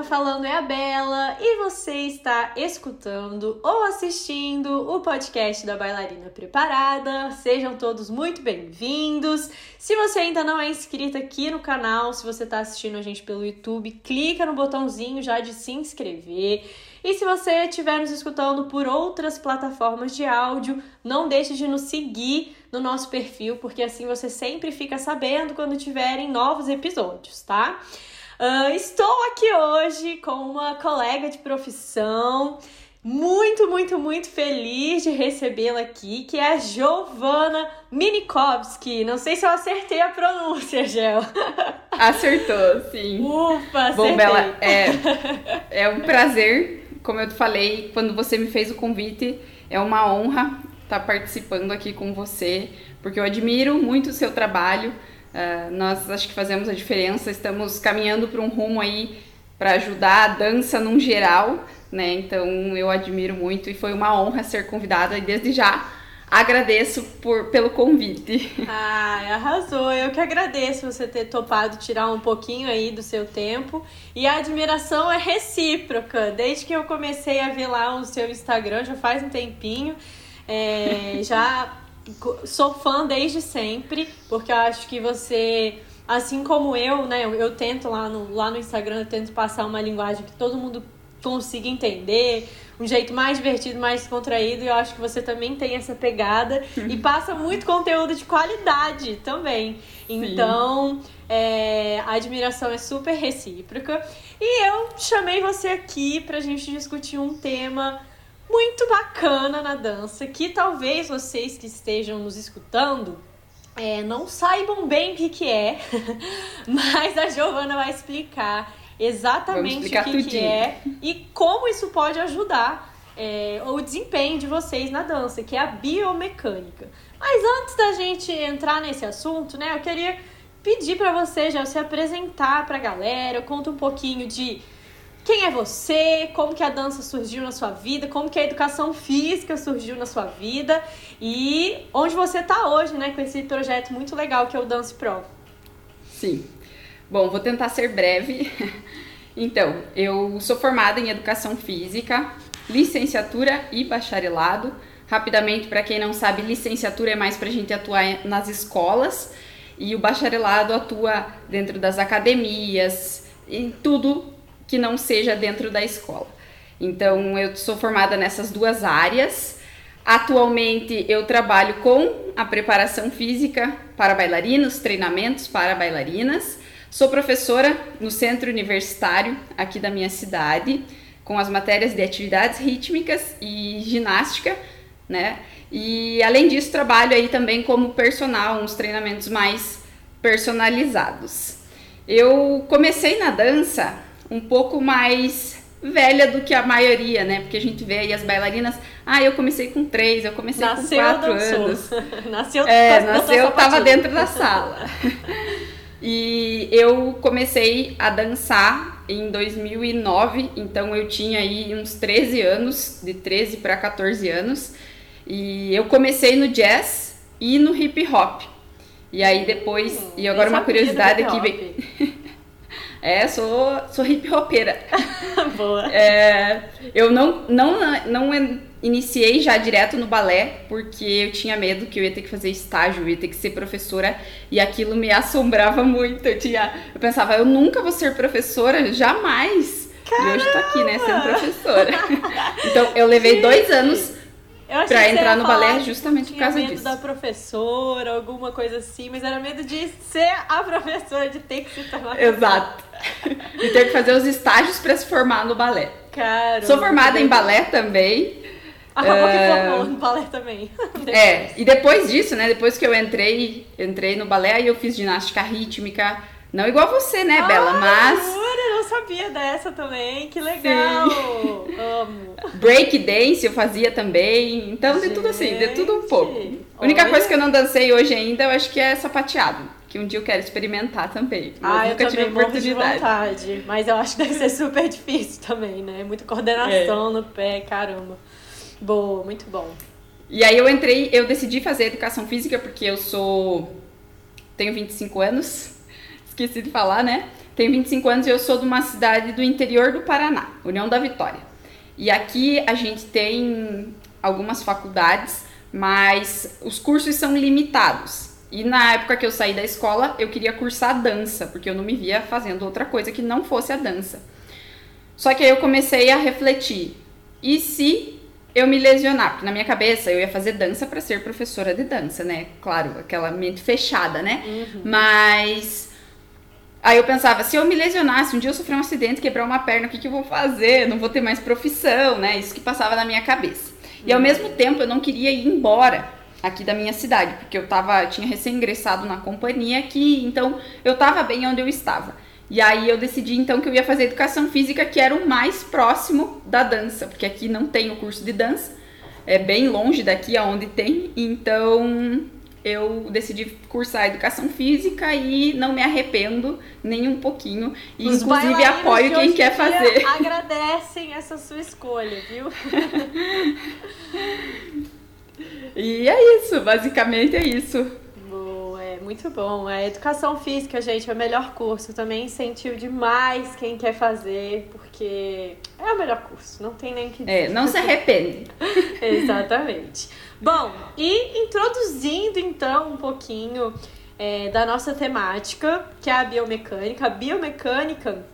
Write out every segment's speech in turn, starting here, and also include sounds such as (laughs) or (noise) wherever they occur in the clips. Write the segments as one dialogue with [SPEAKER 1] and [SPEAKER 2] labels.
[SPEAKER 1] tá falando é a Bela e você está escutando ou assistindo o podcast da Bailarina Preparada. Sejam todos muito bem-vindos. Se você ainda não é inscrito aqui no canal, se você está assistindo a gente pelo YouTube, clica no botãozinho já de se inscrever. E se você estiver nos escutando por outras plataformas de áudio, não deixe de nos seguir no nosso perfil, porque assim você sempre fica sabendo quando tiverem novos episódios, tá? Uh, estou aqui hoje com uma colega de profissão, muito, muito, muito feliz de recebê-la aqui, que é a Giovana Minikovski. Não sei se eu acertei a pronúncia, Gel. (laughs)
[SPEAKER 2] Acertou, sim.
[SPEAKER 1] Ufa, acertei.
[SPEAKER 2] Bom, Bela, é, (laughs) é um prazer, como eu te falei, quando você me fez o convite, é uma honra estar participando aqui com você, porque eu admiro muito o seu trabalho, Uh, nós acho que fazemos a diferença, estamos caminhando para um rumo aí para ajudar a dança num geral, né? Então eu admiro muito e foi uma honra ser convidada e desde já agradeço por, pelo convite. (laughs)
[SPEAKER 1] Ai, arrasou. Eu que agradeço você ter topado tirar um pouquinho aí do seu tempo. E a admiração é recíproca. Desde que eu comecei a ver lá o seu Instagram, já faz um tempinho, é, (laughs) já sou fã desde sempre, porque eu acho que você, assim como eu, né, eu, eu tento lá no, lá no Instagram, eu tento passar uma linguagem que todo mundo consiga entender, um jeito mais divertido, mais descontraído, e eu acho que você também tem essa pegada e (laughs) passa muito conteúdo de qualidade também. Então, é, a admiração é super recíproca. E eu chamei você aqui pra gente discutir um tema muito bacana na dança que talvez vocês que estejam nos escutando é, não saibam bem o que, que é, (laughs) mas a Giovana vai explicar exatamente explicar o que, que, é e como isso pode ajudar é, o desempenho de vocês na dança, que é a biomecânica. Mas antes da gente entrar nesse assunto, né, eu queria pedir para você já se apresentar para a galera, conta um pouquinho de quem é você, como que a dança surgiu na sua vida, como que a educação física surgiu na sua vida e onde você está hoje, né, com esse projeto muito legal que é o Dance Pro.
[SPEAKER 2] Sim. Bom, vou tentar ser breve. (laughs) Então, eu sou formada em educação física, licenciatura e bacharelado. Rapidamente, para quem não sabe, licenciatura é mais para a gente atuar nas escolas e o bacharelado atua dentro das academias, em tudo que não seja dentro da escola. Então, eu sou formada nessas duas áreas. Atualmente, eu trabalho com a preparação física para bailarinos, treinamentos para bailarinas. Sou professora no centro universitário aqui da minha cidade, com as matérias de atividades rítmicas e ginástica, né? E além disso, trabalho aí também como personal, uns treinamentos mais personalizados. Eu comecei na dança um pouco mais velha do que a maioria, né? Porque a gente vê aí as bailarinas, ah, eu comecei com três, eu comecei nasceu, com quatro dançou. anos. (laughs)
[SPEAKER 1] nasceu,
[SPEAKER 2] é, nasceu, tava dentro da sala. (laughs) e eu comecei a dançar em 2009, então eu tinha aí uns 13 anos, de 13 para 14 anos, e eu comecei no jazz e no hip hop. E aí depois, hum, e agora uma curiosidade aqui vem (laughs) É, sou, sou hip hopeira. (laughs)
[SPEAKER 1] Boa.
[SPEAKER 2] É, eu não, não, não iniciei já direto no balé, porque eu tinha medo que eu ia ter que fazer estágio, eu ia ter que ser professora, e aquilo me assombrava muito. Eu, tinha, eu pensava, eu nunca vou ser professora, jamais. Caramba! E hoje tô aqui, né, sendo professora. (laughs) então, eu levei dois anos pra entrar no balé justamente por causa
[SPEAKER 1] medo
[SPEAKER 2] disso.
[SPEAKER 1] da professora, alguma coisa assim, mas era medo de ser a professora, de ter que se tornar
[SPEAKER 2] Exato. e ter que fazer os estágios para se formar no balé.
[SPEAKER 1] Cara.
[SPEAKER 2] Sou formada em balé também.
[SPEAKER 1] Ah, uh, que formou no balé também. (laughs)
[SPEAKER 2] é, e depois disso, né, depois que eu entrei, entrei no balé, aí eu fiz ginástica rítmica, não igual você, né, Bela, mas...
[SPEAKER 1] Eu sabia dessa também, que legal! Sim. (laughs) Amo!
[SPEAKER 2] Break dance eu fazia também, então Gente, de tudo assim, de tudo um pouco. A única olha... coisa que eu não dancei hoje ainda, eu acho que é sapateado, que um dia eu quero experimentar também.
[SPEAKER 1] Mas ah, nunca eu tive oportunidade. de vontade, mas eu acho que deve ser super difícil também, né? Muita coordenação é. no pé, caramba. Boa, muito bom.
[SPEAKER 2] E aí eu entrei, eu decidi fazer educação física porque eu sou tenho 25 anos (laughs) esqueci de falar, né? Tenho 25 anos e eu sou de uma cidade do interior do Paraná, União da Vitória. E aqui a gente tem algumas faculdades, mas os cursos são limitados. E na época que eu saí da escola, eu queria cursar dança, porque eu não me via fazendo outra coisa que não fosse a dança. Só que aí eu comecei a refletir: e se eu me lesionar? Porque na minha cabeça eu ia fazer dança para ser professora de dança, né? Claro, aquela mente fechada, né? Uhum. Mas Aí eu pensava, se eu me lesionasse, um dia eu sofrer um acidente, quebrar uma perna, o que, que eu vou fazer? Não vou ter mais profissão, né? Isso que passava na minha cabeça. E ao uhum. mesmo tempo eu não queria ir embora aqui da minha cidade, porque eu tava, tinha recém ingressado na companhia aqui, então eu tava bem onde eu estava. E aí eu decidi então que eu ia fazer educação física, que era o mais próximo da dança, porque aqui não tem o curso de dança, é bem longe daqui aonde tem, então eu decidi cursar educação física e não me arrependo nem um pouquinho. E Os inclusive apoio quem quer fazer. (laughs)
[SPEAKER 1] Agradecem essa sua escolha, viu? (laughs)
[SPEAKER 2] e é isso, basicamente é isso.
[SPEAKER 1] Boa, é muito bom. A educação física, gente, é o melhor curso. Eu também incentivo demais quem quer fazer, porque é o melhor curso, não tem nem que
[SPEAKER 2] dizer. É, não se arrepende. (laughs)
[SPEAKER 1] Exatamente. Bom, e introduzindo então um pouquinho é, da nossa temática, que é a biomecânica. A biomecânica,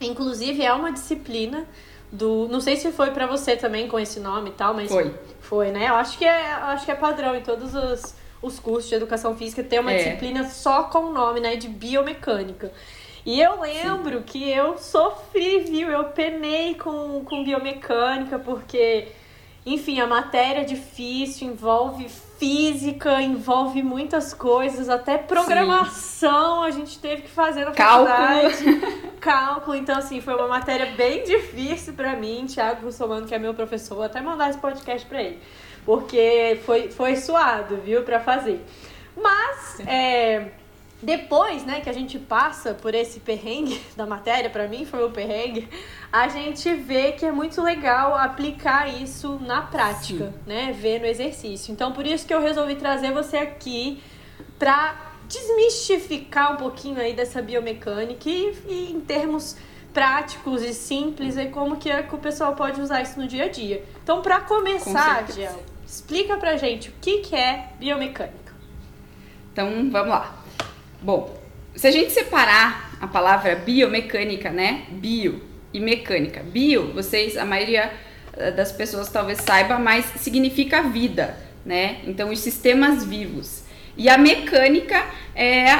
[SPEAKER 1] inclusive, é uma disciplina do. Não sei se foi para você também com esse nome e tal, mas.
[SPEAKER 2] Foi.
[SPEAKER 1] Foi, né? Eu acho que é, acho que é padrão em todos os, os cursos de educação física ter uma é. disciplina só com o nome, né? De biomecânica. E eu lembro Sim. que eu sofri, viu? Eu penei com, com biomecânica, porque enfim, a matéria é difícil, envolve física, envolve muitas coisas, até programação Sim. a gente teve que fazer na faculdade. Cálculo. (laughs) Cálculo. Então, assim, foi uma matéria bem difícil para mim. Thiago Russomano, que é meu professor, vou até mandar esse podcast para ele. Porque foi, foi suado, viu, para fazer. Mas, é depois, né, que a gente passa por esse perrengue (laughs) da matéria, para mim foi o perrengue, a gente vê que é muito legal aplicar isso na prática, Sim. né, ver no exercício. Então, por isso que eu resolvi trazer você aqui para desmistificar um pouquinho aí dessa biomecânica e, e em termos práticos e simples e como que, é que o pessoal pode usar isso no dia a dia. Então, para começar, Gel, explica pra gente o que, que é biomecânica.
[SPEAKER 2] Então, vamos lá. Bom, se a gente separar a palavra biomecânica, né? Bio e mecânica. Bio, vocês, a maioria eh, das pessoas talvez saiba, mas significa vida, né? Então, os sistemas vivos. E a mecânica é,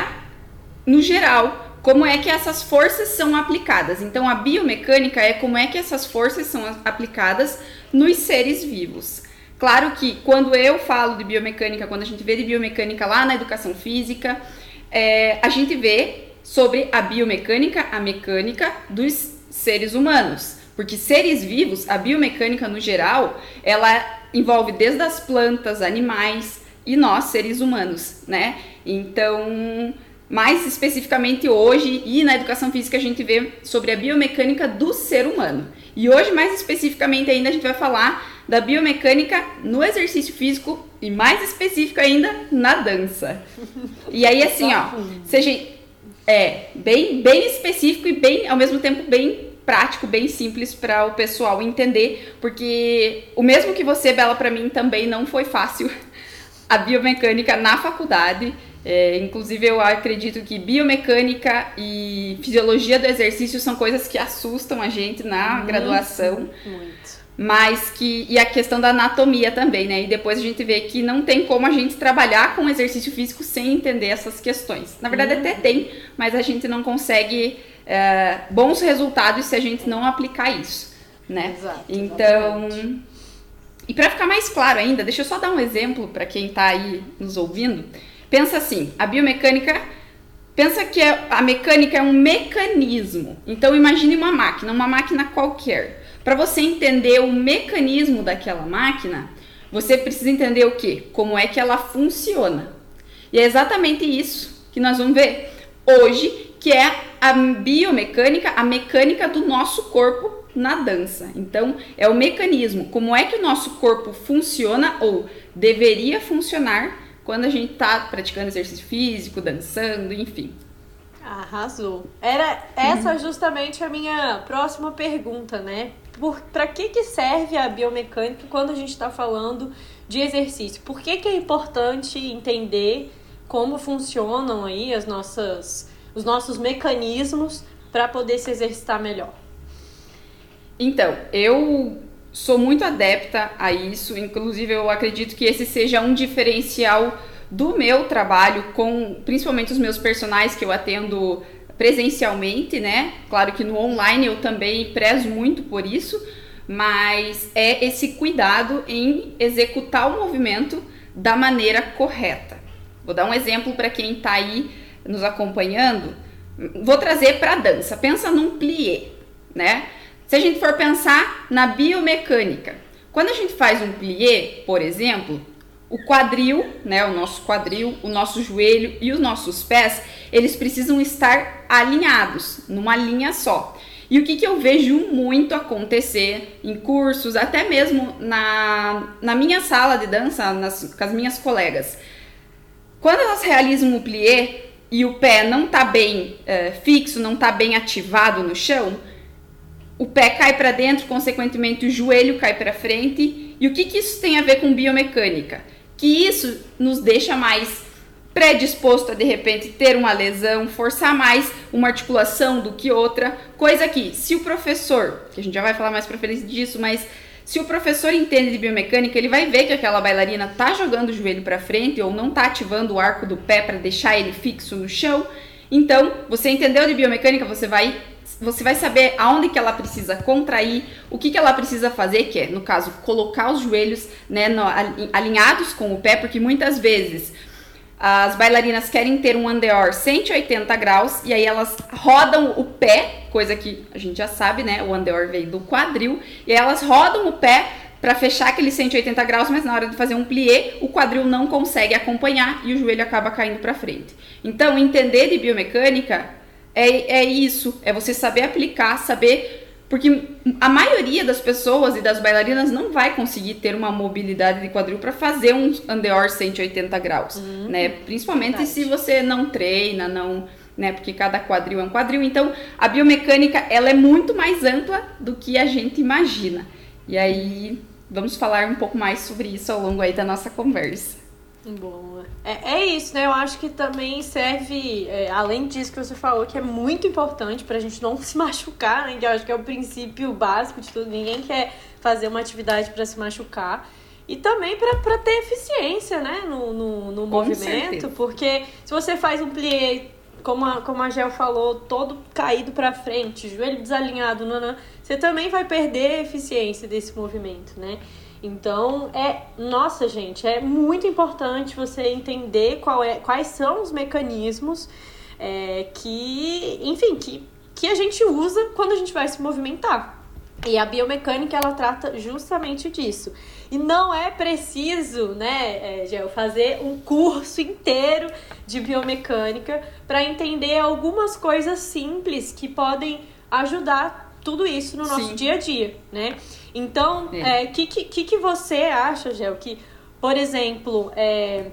[SPEAKER 2] no geral, como é que essas forças são aplicadas. Então, a biomecânica é como é que essas forças são aplicadas nos seres vivos. Claro que quando eu falo de biomecânica, quando a gente vê de biomecânica lá na educação física, é, a gente vê sobre a biomecânica, a mecânica dos seres humanos. Porque seres vivos, a biomecânica no geral, ela envolve desde as plantas, animais e nós, seres humanos, né? Então, mais especificamente hoje e na educação física a gente vê sobre a biomecânica do ser humano. E hoje, mais especificamente ainda, a gente vai falar da biomecânica no exercício físico e mais específico ainda na dança. E aí assim, ó, seja é bem bem específico e bem ao mesmo tempo bem prático, bem simples para o pessoal entender, porque o mesmo que você, Bela, para mim também não foi fácil (laughs) a biomecânica na faculdade. É, inclusive, eu acredito que biomecânica e fisiologia do exercício são coisas que assustam a gente na muito, graduação. Muito mas que e a questão da anatomia também, né? E depois a gente vê que não tem como a gente trabalhar com exercício físico sem entender essas questões. Na verdade, uhum. até tem, mas a gente não consegue é, bons resultados se a gente não aplicar isso, né? Exato, então, e para ficar mais claro ainda, deixa eu só dar um exemplo para quem está aí nos ouvindo. Pensa assim, a biomecânica Pensa que é, a mecânica é um mecanismo. Então imagine uma máquina, uma máquina qualquer. Para você entender o mecanismo daquela máquina, você precisa entender o que? Como é que ela funciona. E é exatamente isso que nós vamos ver hoje, que é a biomecânica, a mecânica do nosso corpo na dança. Então, é o mecanismo, como é que o nosso corpo funciona ou deveria funcionar quando a gente está praticando exercício físico, dançando, enfim.
[SPEAKER 1] Arrasou. Era essa uhum. justamente a minha próxima pergunta, né? Para que, que serve a biomecânica quando a gente está falando de exercício? Por que, que é importante entender como funcionam aí as nossas, os nossos mecanismos para poder se exercitar melhor?
[SPEAKER 2] Então, eu sou muito adepta a isso, inclusive eu acredito que esse seja um diferencial do meu trabalho com principalmente os meus personagens que eu atendo presencialmente, né? Claro que no online eu também prezo muito por isso, mas é esse cuidado em executar o movimento da maneira correta. Vou dar um exemplo para quem está aí nos acompanhando. Vou trazer para a dança. Pensa num plié, né? Se a gente for pensar na biomecânica, quando a gente faz um plié, por exemplo, o quadril, né, o nosso quadril, o nosso joelho e os nossos pés, eles precisam estar alinhados, numa linha só. E o que, que eu vejo muito acontecer em cursos, até mesmo na, na minha sala de dança, nas, com as minhas colegas. Quando elas realizam o plié e o pé não está bem é, fixo, não está bem ativado no chão, o pé cai para dentro, consequentemente o joelho cai para frente. E o que, que isso tem a ver com biomecânica? Que isso nos deixa mais predisposto a de repente ter uma lesão, forçar mais uma articulação do que outra, coisa que se o professor, que a gente já vai falar mais para frente disso, mas se o professor entende de biomecânica, ele vai ver que aquela bailarina tá jogando o joelho para frente ou não tá ativando o arco do pé para deixar ele fixo no chão. Então, você entendeu de biomecânica, você vai você vai saber aonde que ela precisa contrair, o que que ela precisa fazer, que é, no caso, colocar os joelhos né, no, alinhados com o pé, porque muitas vezes as bailarinas querem ter um andeor 180 graus e aí elas rodam o pé, coisa que a gente já sabe, né? O andeor veio do quadril, e aí elas rodam o pé para fechar aquele 180 graus, mas na hora de fazer um plié, o quadril não consegue acompanhar e o joelho acaba caindo para frente. Então, entender de biomecânica é, é isso, é você saber aplicar, saber porque a maioria das pessoas e das bailarinas não vai conseguir ter uma mobilidade de quadril para fazer um andeor 180 graus, uhum, né? Principalmente verdade. se você não treina, não, né? Porque cada quadril é um quadril. Então, a biomecânica, ela é muito mais ampla do que a gente imagina. E aí, vamos falar um pouco mais sobre isso ao longo aí da nossa conversa.
[SPEAKER 1] Boa. É, é isso, né? Eu acho que também serve, é, além disso que você falou, que é muito importante pra gente não (laughs) se machucar, né? Que eu acho que é o princípio básico de tudo. Ninguém quer fazer uma atividade para se machucar. E também para ter eficiência, né? No, no, no movimento. Certeza. Porque se você faz um plié, como a, como a Gel falou, todo caído para frente, joelho desalinhado, nanã, você também vai perder a eficiência desse movimento, né? Então, é, nossa, gente, é muito importante você entender qual é, quais são os mecanismos é, que, enfim, que, que a gente usa quando a gente vai se movimentar. E a biomecânica ela trata justamente disso. E não é preciso, né, é, Gel, fazer um curso inteiro de biomecânica para entender algumas coisas simples que podem ajudar tudo isso no nosso Sim. dia a dia, né? Então, o é. é, que, que, que você acha, Gel, que, por exemplo, é,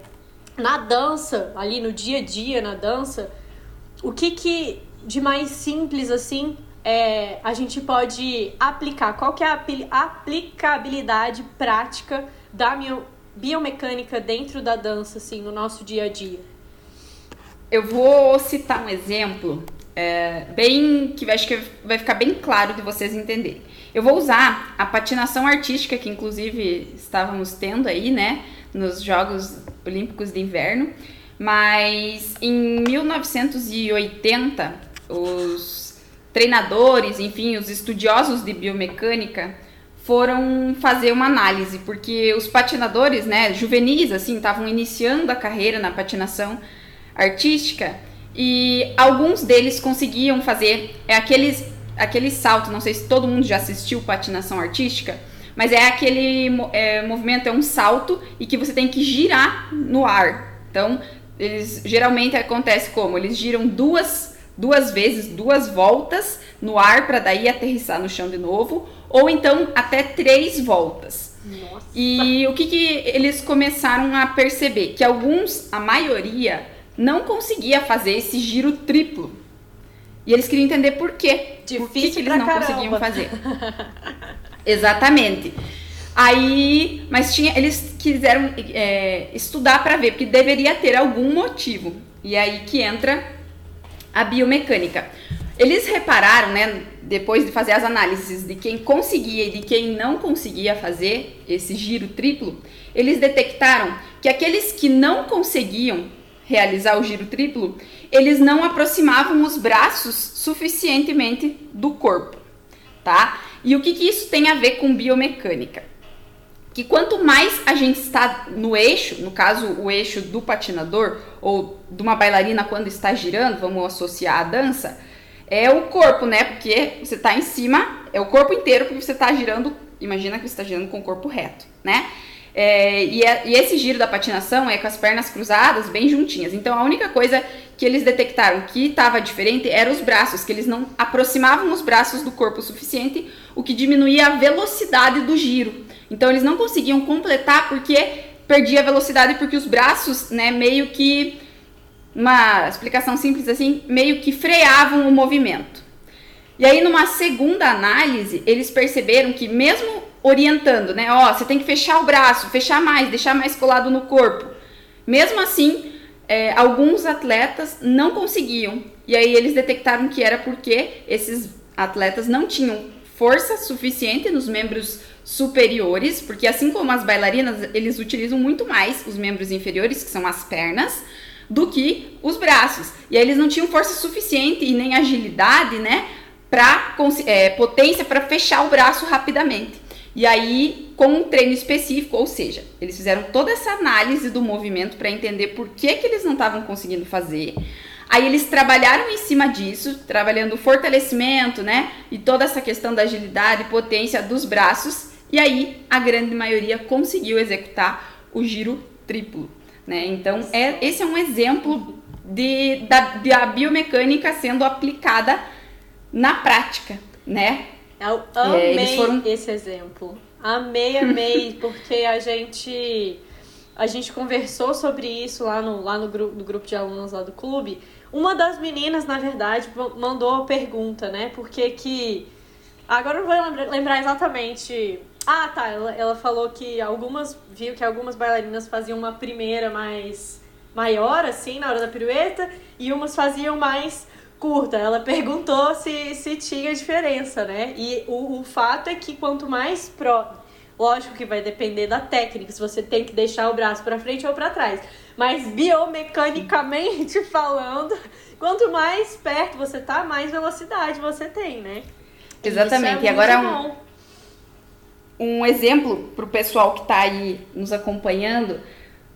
[SPEAKER 1] na dança, ali no dia a dia, na dança, o que, que de mais simples assim é, a gente pode aplicar? Qual que é a aplicabilidade prática da biomecânica dentro da dança, assim, no nosso dia a dia?
[SPEAKER 2] Eu vou citar um exemplo é, bem que acho que vai ficar bem claro de vocês entenderem. Eu vou usar a patinação artística que inclusive estávamos tendo aí, né, nos Jogos Olímpicos de Inverno, mas em 1980 os treinadores, enfim, os estudiosos de biomecânica foram fazer uma análise, porque os patinadores, né, juvenis assim, estavam iniciando a carreira na patinação artística e alguns deles conseguiam fazer é aqueles, aquele salto, não sei se todo mundo já assistiu patinação artística, mas é aquele é, movimento, é um salto e que você tem que girar no ar. Então, eles geralmente acontece como? Eles giram duas, duas vezes, duas voltas no ar para daí aterrissar no chão de novo, ou então até três voltas. Nossa. E o que, que eles começaram a perceber? Que alguns, a maioria, não conseguia fazer esse giro triplo. E eles queriam entender por quê.
[SPEAKER 1] Difícil
[SPEAKER 2] por que, que eles não
[SPEAKER 1] caramba.
[SPEAKER 2] conseguiam fazer. Exatamente. Aí, mas tinha, eles quiseram é, estudar para ver, porque deveria ter algum motivo. E aí que entra a biomecânica. Eles repararam, né, depois de fazer as análises de quem conseguia e de quem não conseguia fazer esse giro triplo, eles detectaram que aqueles que não conseguiam realizar o giro triplo, eles não aproximavam os braços suficientemente do corpo, tá? E o que, que isso tem a ver com biomecânica? Que quanto mais a gente está no eixo, no caso o eixo do patinador ou de uma bailarina quando está girando, vamos associar a dança, é o corpo, né? Porque você está em cima, é o corpo inteiro porque você está girando, imagina que você está girando com o corpo reto, né? É, e, é, e, esse giro da patinação é com as pernas cruzadas, bem juntinhas. Então a única coisa que eles detectaram que estava diferente eram os braços, que eles não aproximavam os braços do corpo o suficiente, o que diminuía a velocidade do giro. Então eles não conseguiam completar porque perdia a velocidade, porque os braços, né, meio que. Uma explicação simples assim, meio que freavam o movimento. E aí, numa segunda análise, eles perceberam que, mesmo orientando, né? Ó, você tem que fechar o braço, fechar mais, deixar mais colado no corpo. Mesmo assim, é, alguns atletas não conseguiam. E aí eles detectaram que era porque esses atletas não tinham força suficiente nos membros superiores, porque assim como as bailarinas, eles utilizam muito mais os membros inferiores, que são as pernas, do que os braços. E aí eles não tinham força suficiente e nem agilidade, né, para é, potência para fechar o braço rapidamente. E aí, com um treino específico, ou seja, eles fizeram toda essa análise do movimento para entender por que, que eles não estavam conseguindo fazer. Aí eles trabalharam em cima disso, trabalhando o fortalecimento, né? E toda essa questão da agilidade e potência dos braços. E aí a grande maioria conseguiu executar o giro triplo, né? Então é, esse é um exemplo de, da, da biomecânica sendo aplicada na prática, né?
[SPEAKER 1] Eu amei é, foram... esse exemplo. Amei, amei, (laughs) porque a gente a gente conversou sobre isso lá no, lá no, grupo, no grupo de alunos lá do clube. Uma das meninas, na verdade, mandou a pergunta, né? Porque que. Agora eu não vou lembrar exatamente. Ah, tá. Ela, ela falou que algumas. Viu que algumas bailarinas faziam uma primeira mais maior, assim, na hora da pirueta, e umas faziam mais curta. Ela perguntou se, se tinha diferença, né? E o, o fato é que quanto mais pro. Lógico que vai depender da técnica, se você tem que deixar o braço para frente ou para trás. Mas biomecanicamente (laughs) falando, quanto mais perto você tá, mais velocidade você tem, né?
[SPEAKER 2] Exatamente.
[SPEAKER 1] É
[SPEAKER 2] e agora um, um exemplo para o pessoal que está aí nos acompanhando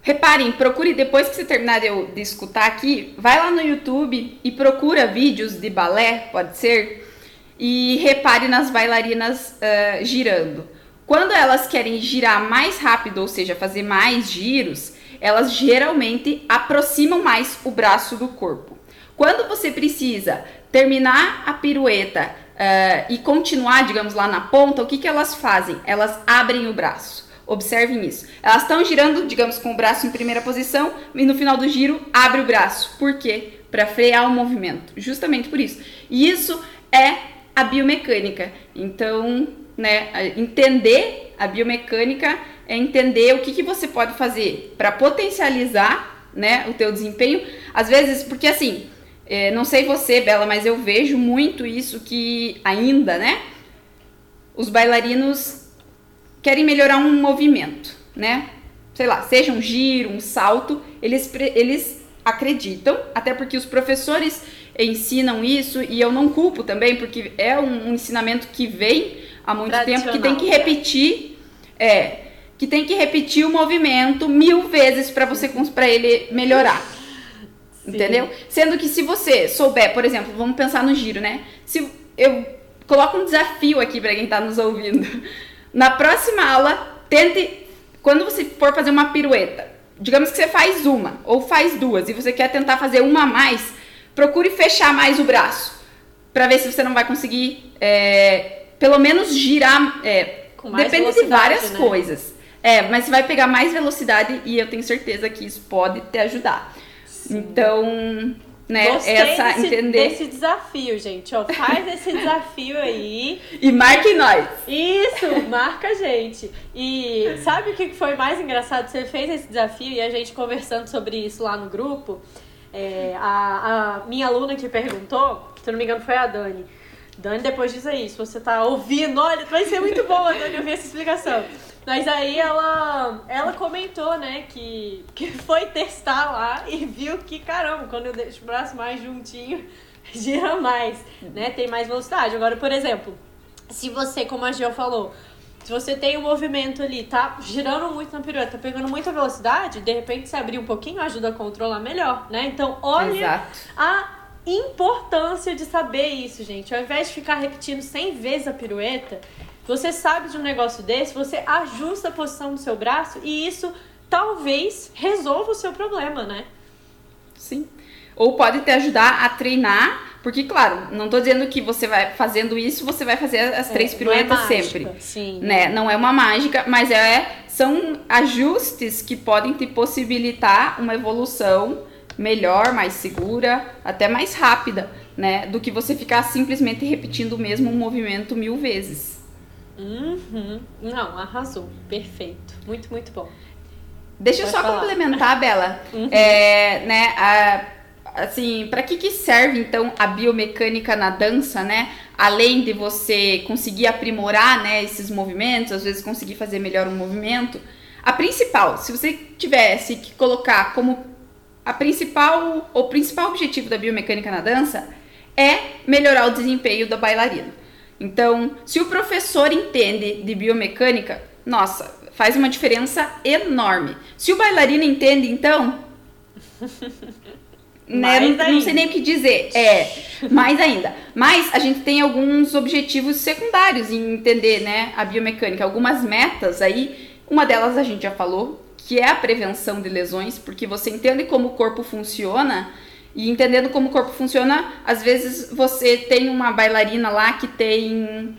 [SPEAKER 2] Reparem, procure depois que você terminar de, de, escutar aqui, vai lá no YouTube e procura vídeos de balé, pode ser, e repare nas bailarinas uh, girando. Quando elas querem girar mais rápido, ou seja, fazer mais giros, elas geralmente aproximam mais o braço do corpo. Quando você precisa terminar a pirueta uh, e continuar, digamos, lá na ponta, o que, que elas fazem? Elas abrem o braço. Observem isso. Elas estão girando, digamos, com o braço em primeira posição e no final do giro abre o braço. Por quê? Para frear o movimento. Justamente por isso. E isso é a biomecânica. Então, né, entender a biomecânica é entender o que, que você pode fazer para potencializar né, o teu desempenho. Às vezes, porque assim, é, não sei você, Bela, mas eu vejo muito isso que ainda, né? Os bailarinos querem melhorar um movimento, né? Sei lá, seja um giro, um salto, eles, eles acreditam, até porque os professores ensinam isso e eu não culpo também, porque é um, um ensinamento que vem há muito tempo, que tem que repetir, é, que tem que repetir o movimento mil vezes para você para ele melhorar. Sim. Entendeu? Sendo que se você souber, por exemplo, vamos pensar no giro, né? Se eu coloco um desafio aqui para quem está nos ouvindo. Na próxima aula, tente, quando você for fazer uma pirueta, digamos que você faz uma ou faz duas e você quer tentar fazer uma a mais, procure fechar mais o braço para ver se você não vai conseguir, é, pelo menos girar. É, depende de várias né? coisas. É, mas você vai pegar mais velocidade e eu tenho certeza que isso pode te ajudar. Sim. Então, né?
[SPEAKER 1] Gostei
[SPEAKER 2] essa
[SPEAKER 1] desse,
[SPEAKER 2] entender.
[SPEAKER 1] desse desafio, gente. Ó, faz esse desafio aí.
[SPEAKER 2] E marque nós.
[SPEAKER 1] Isso, marca a gente. E sabe o que foi mais engraçado? Você fez esse desafio e a gente conversando sobre isso lá no grupo. É, a, a minha aluna que perguntou, se não me engano foi a Dani. Dani, depois diz aí, se você tá ouvindo, olha, vai ser muito bom a Dani ouvir essa explicação. Mas aí ela, ela comentou, né, que, que foi testar lá e viu que, caramba, quando eu deixo o braço mais juntinho, (laughs) gira mais, né, tem mais velocidade. Agora, por exemplo, se você, como a Gil falou, se você tem um movimento ali, tá girando muito na pirueta, tá pegando muita velocidade, de repente se abrir um pouquinho ajuda a controlar melhor, né? Então, olha
[SPEAKER 2] Exato.
[SPEAKER 1] a importância de saber isso, gente. Ao invés de ficar repetindo 100 vezes a pirueta, você sabe de um negócio desse, você ajusta a posição do seu braço e isso talvez resolva o seu problema, né?
[SPEAKER 2] Sim. Ou pode te ajudar a treinar, porque, claro, não tô dizendo que você vai fazendo isso, você vai fazer as três
[SPEAKER 1] É,
[SPEAKER 2] piruetas
[SPEAKER 1] é mágica,
[SPEAKER 2] sempre.
[SPEAKER 1] Sim.
[SPEAKER 2] Né? Não é uma mágica, mas é, são ajustes que podem te possibilitar uma evolução melhor, mais segura, até mais rápida, né? Do que você ficar simplesmente repetindo o mesmo movimento mil vezes.
[SPEAKER 1] Uhum. Não, arrasou. Perfeito. Muito, muito bom.
[SPEAKER 2] Deixa eu
[SPEAKER 1] Pode
[SPEAKER 2] só
[SPEAKER 1] falar.
[SPEAKER 2] complementar, Bela. (laughs)
[SPEAKER 1] Uhum.
[SPEAKER 2] É, né, a- assim, para que que serve então a biomecânica na dança, né? Além de você conseguir aprimorar, né, esses movimentos, às vezes conseguir fazer melhor um movimento, a principal, se você tivesse que colocar como a principal, o principal objetivo da biomecânica na dança é melhorar o desempenho da bailarina. Então, se o professor entende de biomecânica, nossa, faz uma diferença enorme. Se o bailarino entende, então, (laughs) né, não, não sei nem o que dizer. É, mais ainda. Mas a gente tem alguns objetivos secundários em entender, né, a biomecânica, algumas metas aí. Uma delas a gente já falou, que é a prevenção de lesões, porque você entende como o corpo funciona e entendendo como o corpo funciona, às vezes você tem uma bailarina lá que tem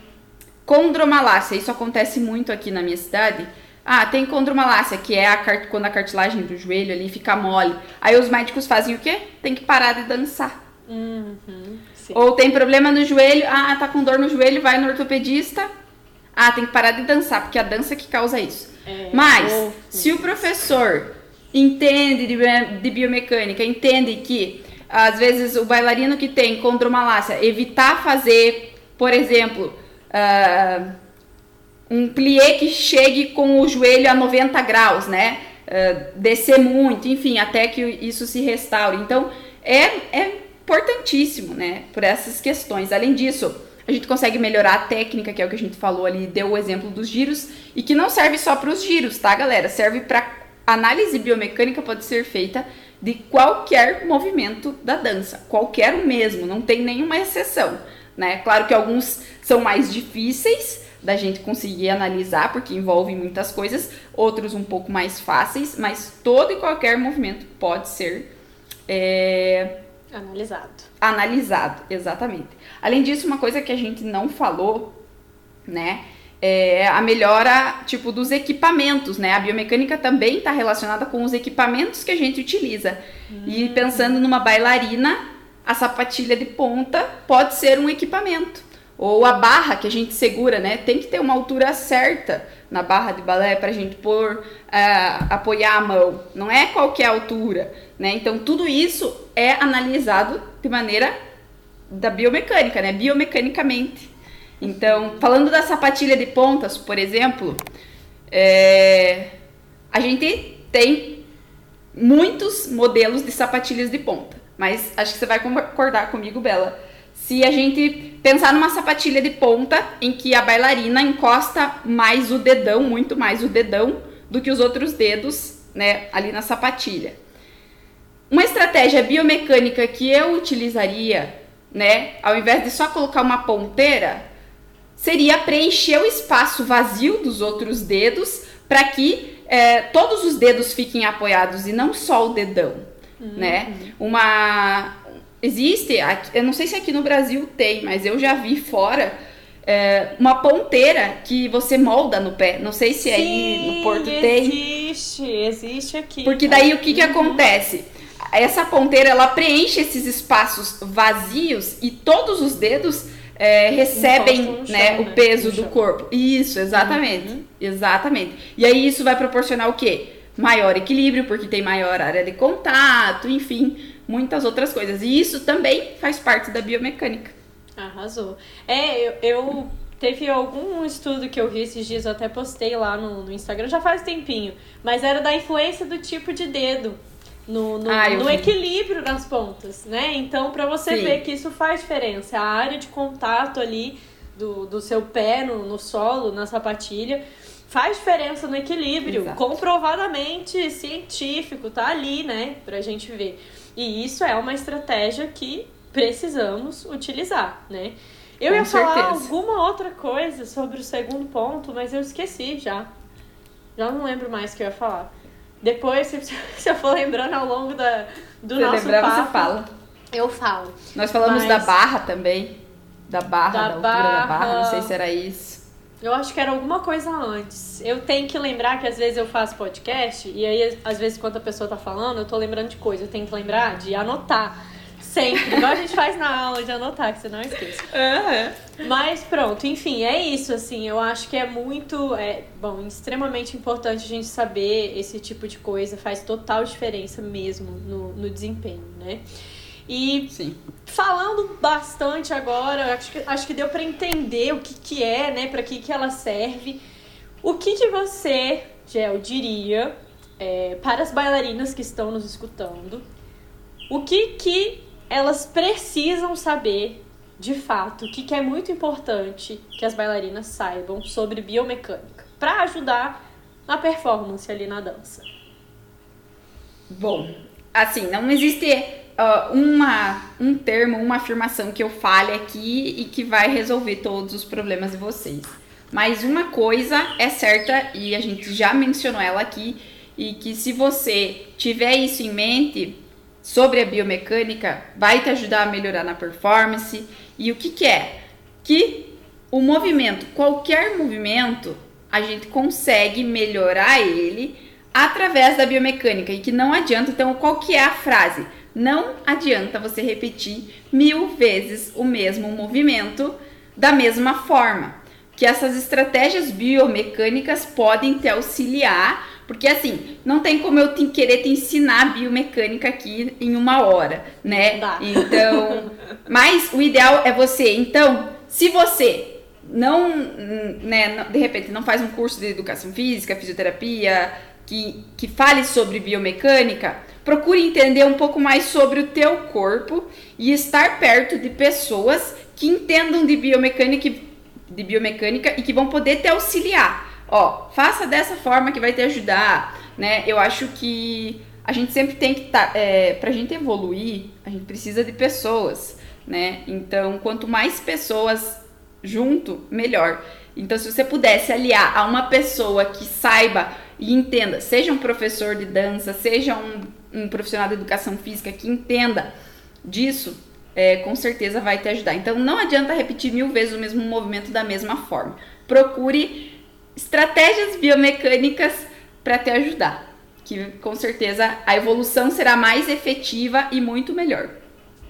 [SPEAKER 2] condromalácia. Isso acontece muito aqui na minha cidade. Ah, tem condromalácia, que é a quando a cartilagem do joelho ali fica mole. Aí os médicos fazem o quê? Tem que parar de dançar.
[SPEAKER 1] Uhum.
[SPEAKER 2] Ou tem problema no joelho, ah, tá com dor no joelho, vai no ortopedista. Ah, tem que parar de dançar, porque é a dança que causa isso.
[SPEAKER 1] É,
[SPEAKER 2] Mas, se o professor entende de biomecânica, entende que às vezes o bailarino que tem condromalácia, evitar fazer, por exemplo, ah, um plié que chegue com o joelho a 90 graus, né? Ah, descer muito, enfim, até que isso se restaure. Então, é, é importantíssimo, né? Por essas questões. Além disso, a gente consegue melhorar a técnica, que é o que a gente falou ali, deu o exemplo dos giros, e que não serve só para os giros, tá, galera? Serve para análise biomecânica pode ser feita de qualquer movimento da dança, qualquer um mesmo, não tem nenhuma exceção, né? Claro que alguns são mais difíceis da gente conseguir analisar, porque envolvem muitas coisas, outros um pouco mais fáceis, mas todo e qualquer movimento pode ser é,
[SPEAKER 1] Analisado.
[SPEAKER 2] analisado, exatamente. Além disso, uma coisa que a gente não falou, né, é a melhora, tipo, dos equipamentos, né? A biomecânica também está relacionada com os equipamentos que a gente utiliza. E pensando numa bailarina, a sapatilha de ponta pode ser um equipamento. Ou a barra que a gente segura, né? Tem que ter uma altura certa na barra de balé para a gente pôr, ah, apoiar a mão. Não é qualquer altura, né? Então tudo isso é analisado de maneira da biomecânica, né? Biomecanicamente. Então, falando da sapatilha de pontas, por exemplo, é, a gente tem muitos modelos de sapatilhas de ponta. Mas acho que você vai concordar comigo, Bela. Se a gente pensar numa sapatilha de ponta em que a bailarina encosta mais o dedão, muito mais o dedão, do que os outros dedos, né, ali na sapatilha. Uma estratégia biomecânica que eu utilizaria, né, ao invés de só colocar uma ponteira, seria preencher o espaço vazio dos outros dedos para que é, todos os dedos fiquem apoiados e não só o dedão, né? Uma existe, aqui- eu não sei se aqui no Brasil tem, mas eu já vi fora é, uma ponteira que você molda no pé. Não sei se aí no Porto tem.
[SPEAKER 1] existe, existe aqui.
[SPEAKER 2] Porque daí o que que acontece? essa ponteira ela preenche esses espaços vazios e todos os dedos é, recebem né, chão, o peso do corpo. Isso, exatamente. Uhum. Exatamente. E aí isso vai proporcionar o quê? Maior equilíbrio, porque tem maior área de contato, enfim, muitas outras coisas. E isso também faz parte da biomecânica.
[SPEAKER 1] Arrasou. É, eu, eu teve algum estudo que eu vi esses dias, eu até postei lá no, no Instagram, já faz tempinho, mas era da influência do tipo de dedo no, no, ah, no equilíbrio nas pontas, né? Então, para você Sim. ver que isso faz diferença, a área de contato ali do, do seu pé no, no solo, na sapatilha, faz diferença no equilíbrio, Exato. comprovadamente científico, tá ali, né, pra gente ver. E isso é uma estratégia que precisamos utilizar, né? Eu Com ia certeza. falar alguma outra coisa sobre o segundo ponto, mas eu esqueci já. Já não lembro mais o que eu ia falar. Depois, (laughs) se, se eu for lembrando ao longo da, do
[SPEAKER 2] Se
[SPEAKER 1] nosso
[SPEAKER 2] lembrar,
[SPEAKER 1] papo,
[SPEAKER 2] você fala.
[SPEAKER 1] eu falo.
[SPEAKER 2] Nós falamos Mas... da barra também. Da barra, da, da altura barra... da barra, não sei se era isso.
[SPEAKER 1] Eu acho que era alguma coisa antes. Eu tenho que lembrar que às vezes eu faço podcast e aí, às vezes, quando a pessoa tá falando, eu tô lembrando de coisa. Eu tenho que lembrar de anotar. Sempre. Igual a gente faz na aula de anotar, que você não esqueça. Uhum. Mas pronto, enfim, é isso, assim. Eu acho que é muito, é, bom, extremamente importante a gente saber esse tipo de coisa. Faz total diferença mesmo no, no desempenho, né? E Sim. falando bastante agora, acho que, acho que deu para entender o que, que é, né? Para que, que ela serve. O que, que você, Gel, diria é, para as bailarinas que estão nos escutando? O que, que elas precisam saber, de fato, o que, que é muito importante que as bailarinas saibam sobre biomecânica para ajudar na performance ali na dança.
[SPEAKER 2] Bom, assim, não existe uh, uma, um termo, uma afirmação que eu fale aqui e que vai resolver todos os problemas de vocês. Mas uma coisa é certa e a gente já mencionou ela aqui e que se você tiver isso em mente, sobre a biomecânica vai te ajudar a melhorar na performance. E o que, que é? Que o movimento, qualquer movimento, a gente consegue melhorar ele através da biomecânica e que não adianta. Então, qual que é a frase? Não adianta você repetir mil vezes o mesmo movimento da mesma forma. Que essas estratégias biomecânicas podem te auxiliar porque assim, não tem como eu te, querer te ensinar biomecânica aqui em uma hora, né? Dá. Então, (laughs) mas o ideal é você. Então, se você não, né, de repente não faz um curso de educação física, fisioterapia, que, que fale sobre biomecânica, procure entender um pouco mais sobre o teu corpo e estar perto de pessoas que entendam de biomecânica, de biomecânica e que vão poder te auxiliar ó, faça dessa forma que vai te ajudar, né? Eu acho que a gente sempre tem que estar, tá, é, pra gente evoluir, a gente precisa de pessoas, né? Então, quanto mais pessoas junto, melhor. Então, se você pudesse aliar a uma pessoa que saiba e entenda, seja um professor de dança, seja um, um profissional de educação física que entenda disso, é, com certeza vai te ajudar. Então, não adianta repetir mil vezes o mesmo movimento da mesma forma. Procure estratégias biomecânicas para te ajudar, que com certeza a evolução será mais efetiva e muito melhor.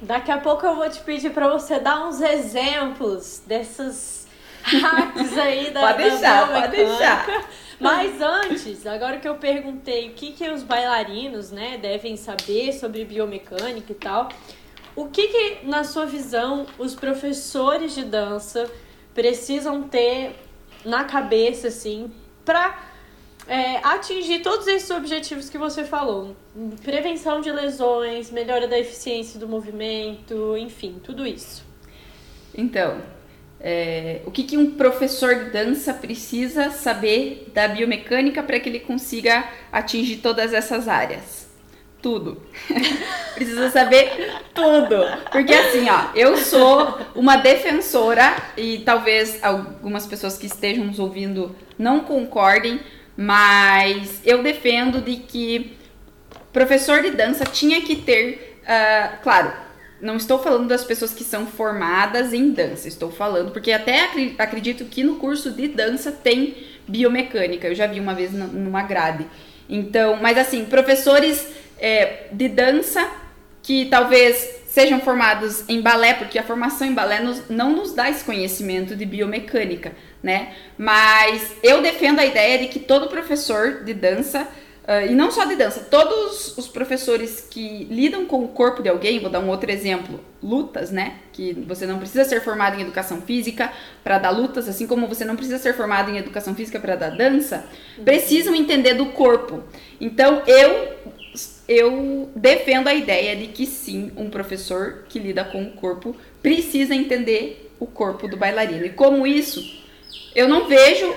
[SPEAKER 1] Daqui a pouco eu vou te pedir para você dar uns exemplos desses hacks aí da
[SPEAKER 2] Pode deixar, da pode deixar.
[SPEAKER 1] Mas antes, agora que eu perguntei o que, que os bailarinos né, devem saber sobre biomecânica e tal, o que, que, na sua visão, os professores de dança precisam ter na cabeça, assim, pra é, atingir todos esses objetivos que você falou. Prevenção de lesões, melhora da eficiência do movimento, enfim, tudo isso.
[SPEAKER 2] Então, é, o que, que um professor de dança precisa saber da biomecânica para que ele consiga atingir todas essas áreas? Tudo. (laughs) Precisa saber tudo. Porque assim, ó, eu sou uma defensora e talvez algumas pessoas que estejam nos ouvindo não concordem, mas eu defendo de que professor de dança tinha que ter, uh, claro, não estou falando das pessoas que são formadas em dança, estou falando porque até acredito que no curso de dança tem biomecânica. Eu já vi uma vez numa grade. Então, mas assim, professores é, de dança que talvez sejam formados em balé, porque a formação em balé nos, não nos dá esse conhecimento de biomecânica, né? Mas eu defendo a ideia de que todo professor de dança Uh, e não só de dança, todos os professores que lidam com o corpo de alguém, vou dar um outro exemplo, lutas, né? Que você não precisa ser formado em educação física para dar lutas, assim como você não precisa ser formado em educação física para dar dança, precisam entender do corpo. Então eu eu defendo a ideia de que sim, um professor que lida com o corpo precisa entender o corpo do bailarino. E como isso, eu não vejo,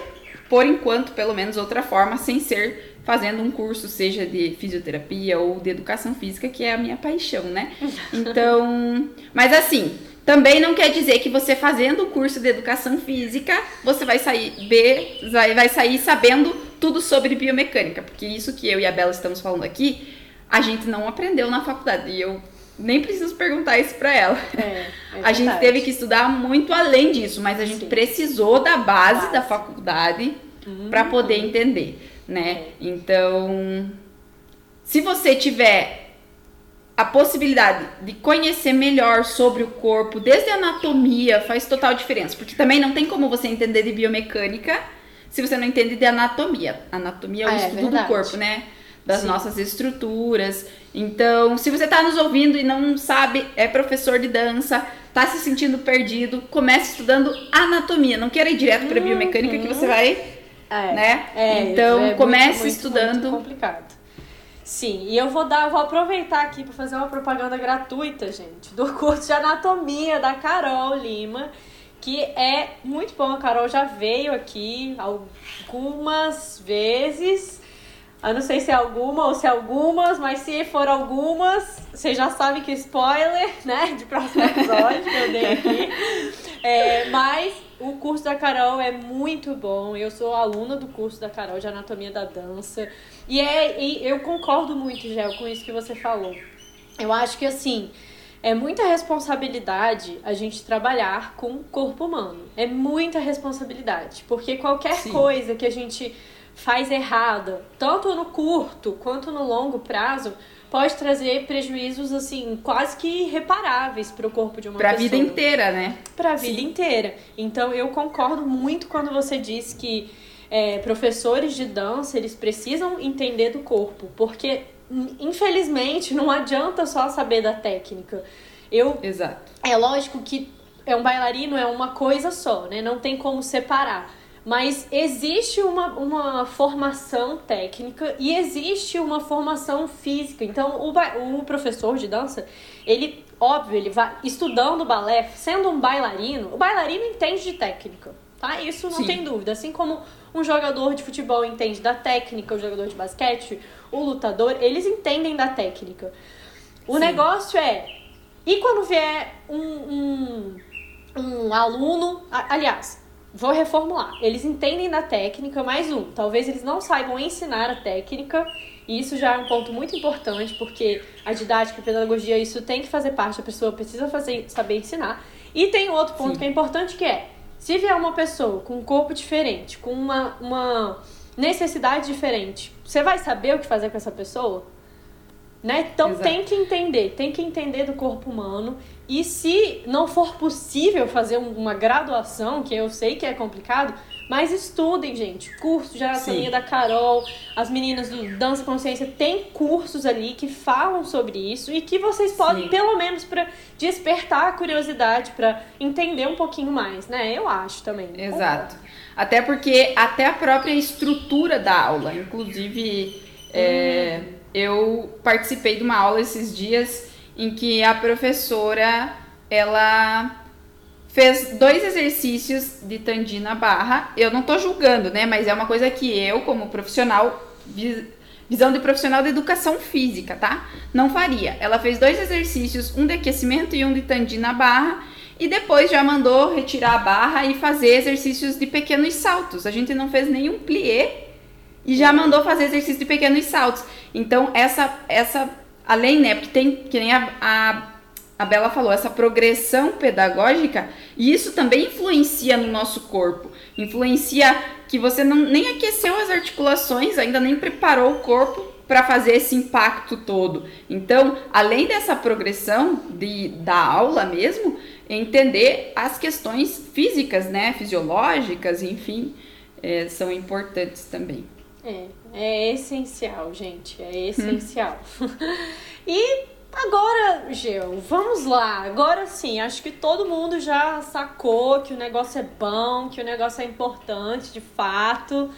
[SPEAKER 2] por enquanto, pelo menos outra forma, sem ser fazendo um curso, seja de fisioterapia ou de educação física, que é a minha paixão, né? (laughs) Então, mas assim, também não quer dizer que você fazendo o curso de educação física, você vai sair B, vai, vai sair sabendo tudo sobre biomecânica, porque isso que eu e a Bela estamos falando aqui, a gente não aprendeu na faculdade. E eu nem preciso perguntar isso para ela. É, é (laughs) a gente teve que estudar muito além disso, mas a gente Sim. precisou da base, da faculdade uhum. para poder entender né? Então, se você tiver a possibilidade de conhecer melhor sobre o corpo, desde a anatomia, faz total diferença, porque também não tem como você entender de biomecânica se você não entende de anatomia. Anatomia é o ah, é estudo é do corpo, né? Das Sim. nossas estruturas. Então, se você está nos ouvindo e não sabe, é professor de dança, está se sentindo perdido, comece estudando anatomia. Não queira ir direto para biomecânica que você vai é, né? É, então é comece muito, estudando.
[SPEAKER 1] Muito complicado. Sim, e eu vou dar, vou aproveitar aqui para fazer uma propaganda gratuita, gente, do (laughs) curso de anatomia da Carol Lima, que é muito bom. A Carol já veio aqui algumas vezes. Eu não sei se é alguma ou se é algumas, mas se for algumas, você já sabe que spoiler, né? De próximo episódio que eu dei aqui. É, mas o curso da Carol é muito bom. Eu sou aluna do curso da Carol de Anatomia da Dança. E, é, e eu concordo muito, Gel, com isso que você falou. Eu acho que assim. É muita responsabilidade a gente trabalhar com o corpo humano. É muita responsabilidade. Porque qualquer Sim. coisa que a gente faz errada, tanto no curto quanto no longo prazo, pode trazer prejuízos assim quase que irreparáveis para o corpo de uma
[SPEAKER 2] pra
[SPEAKER 1] pessoa.
[SPEAKER 2] Para a vida inteira, né?
[SPEAKER 1] Para a vida inteira. Então eu concordo muito quando você diz que é, professores de dança eles precisam entender do corpo, porque infelizmente não adianta só saber da técnica. Eu
[SPEAKER 2] Exato.
[SPEAKER 1] É lógico que é um bailarino é uma coisa só, né? Não tem como separar. Mas existe uma, uma formação técnica e existe uma formação física. Então, o, o professor de dança, ele, óbvio, ele vai estudando balé, sendo um bailarino, o bailarino entende de técnica, tá? Isso não Sim. tem dúvida. Assim como um jogador de futebol entende da técnica, o jogador de basquete, o lutador, eles entendem da técnica. O Sim. negócio é, e quando vier um, um, um aluno, aliás, Vou reformular. Eles entendem da técnica, mais um. Talvez eles não saibam ensinar a técnica, e isso já é um ponto muito importante, porque a didática, a pedagogia, isso tem que fazer parte, a pessoa precisa fazer, saber ensinar. E tem outro ponto Sim. que é importante que é, se vier uma pessoa com um corpo diferente, com uma, uma necessidade diferente, você vai saber o que fazer com essa pessoa? Né? Então Exato. tem que entender, tem que entender do corpo humano. E se não for possível fazer uma graduação, que eu sei que é complicado, mas estudem, gente. Curso de anatomia da Carol, as meninas do Dança Consciência tem cursos ali que falam sobre isso e que vocês podem, Sim. pelo menos, para despertar a curiosidade, para entender um pouquinho mais, né? Eu acho também.
[SPEAKER 2] Exato. Até porque até a própria estrutura da aula, inclusive. É... Hum eu participei de uma aula esses dias em que a professora ela fez dois exercícios de tandina barra. Eu não tô julgando, né? Mas é uma coisa que eu, como profissional, visão de profissional de educação física, tá? Não faria. Ela fez dois exercícios, um de aquecimento e um de tandina barra. E depois já mandou retirar a barra e fazer exercícios de pequenos saltos. A gente não fez nenhum plié e já mandou fazer exercício de pequenos saltos. Então, essa, essa além, né, porque tem, que nem a, a, a Bela falou, essa progressão pedagógica, e isso também influencia no nosso corpo. Influencia que você não, nem aqueceu as articulações, ainda nem preparou o corpo para fazer esse impacto todo. Então, além dessa progressão de, da aula mesmo, entender as questões físicas, né, fisiológicas, enfim, é, são importantes também.
[SPEAKER 1] É, é essencial, gente, é essencial. (laughs) e agora, Geu, vamos lá. Agora sim, acho que todo mundo já sacou que o negócio é bom, que o negócio é importante, de fato.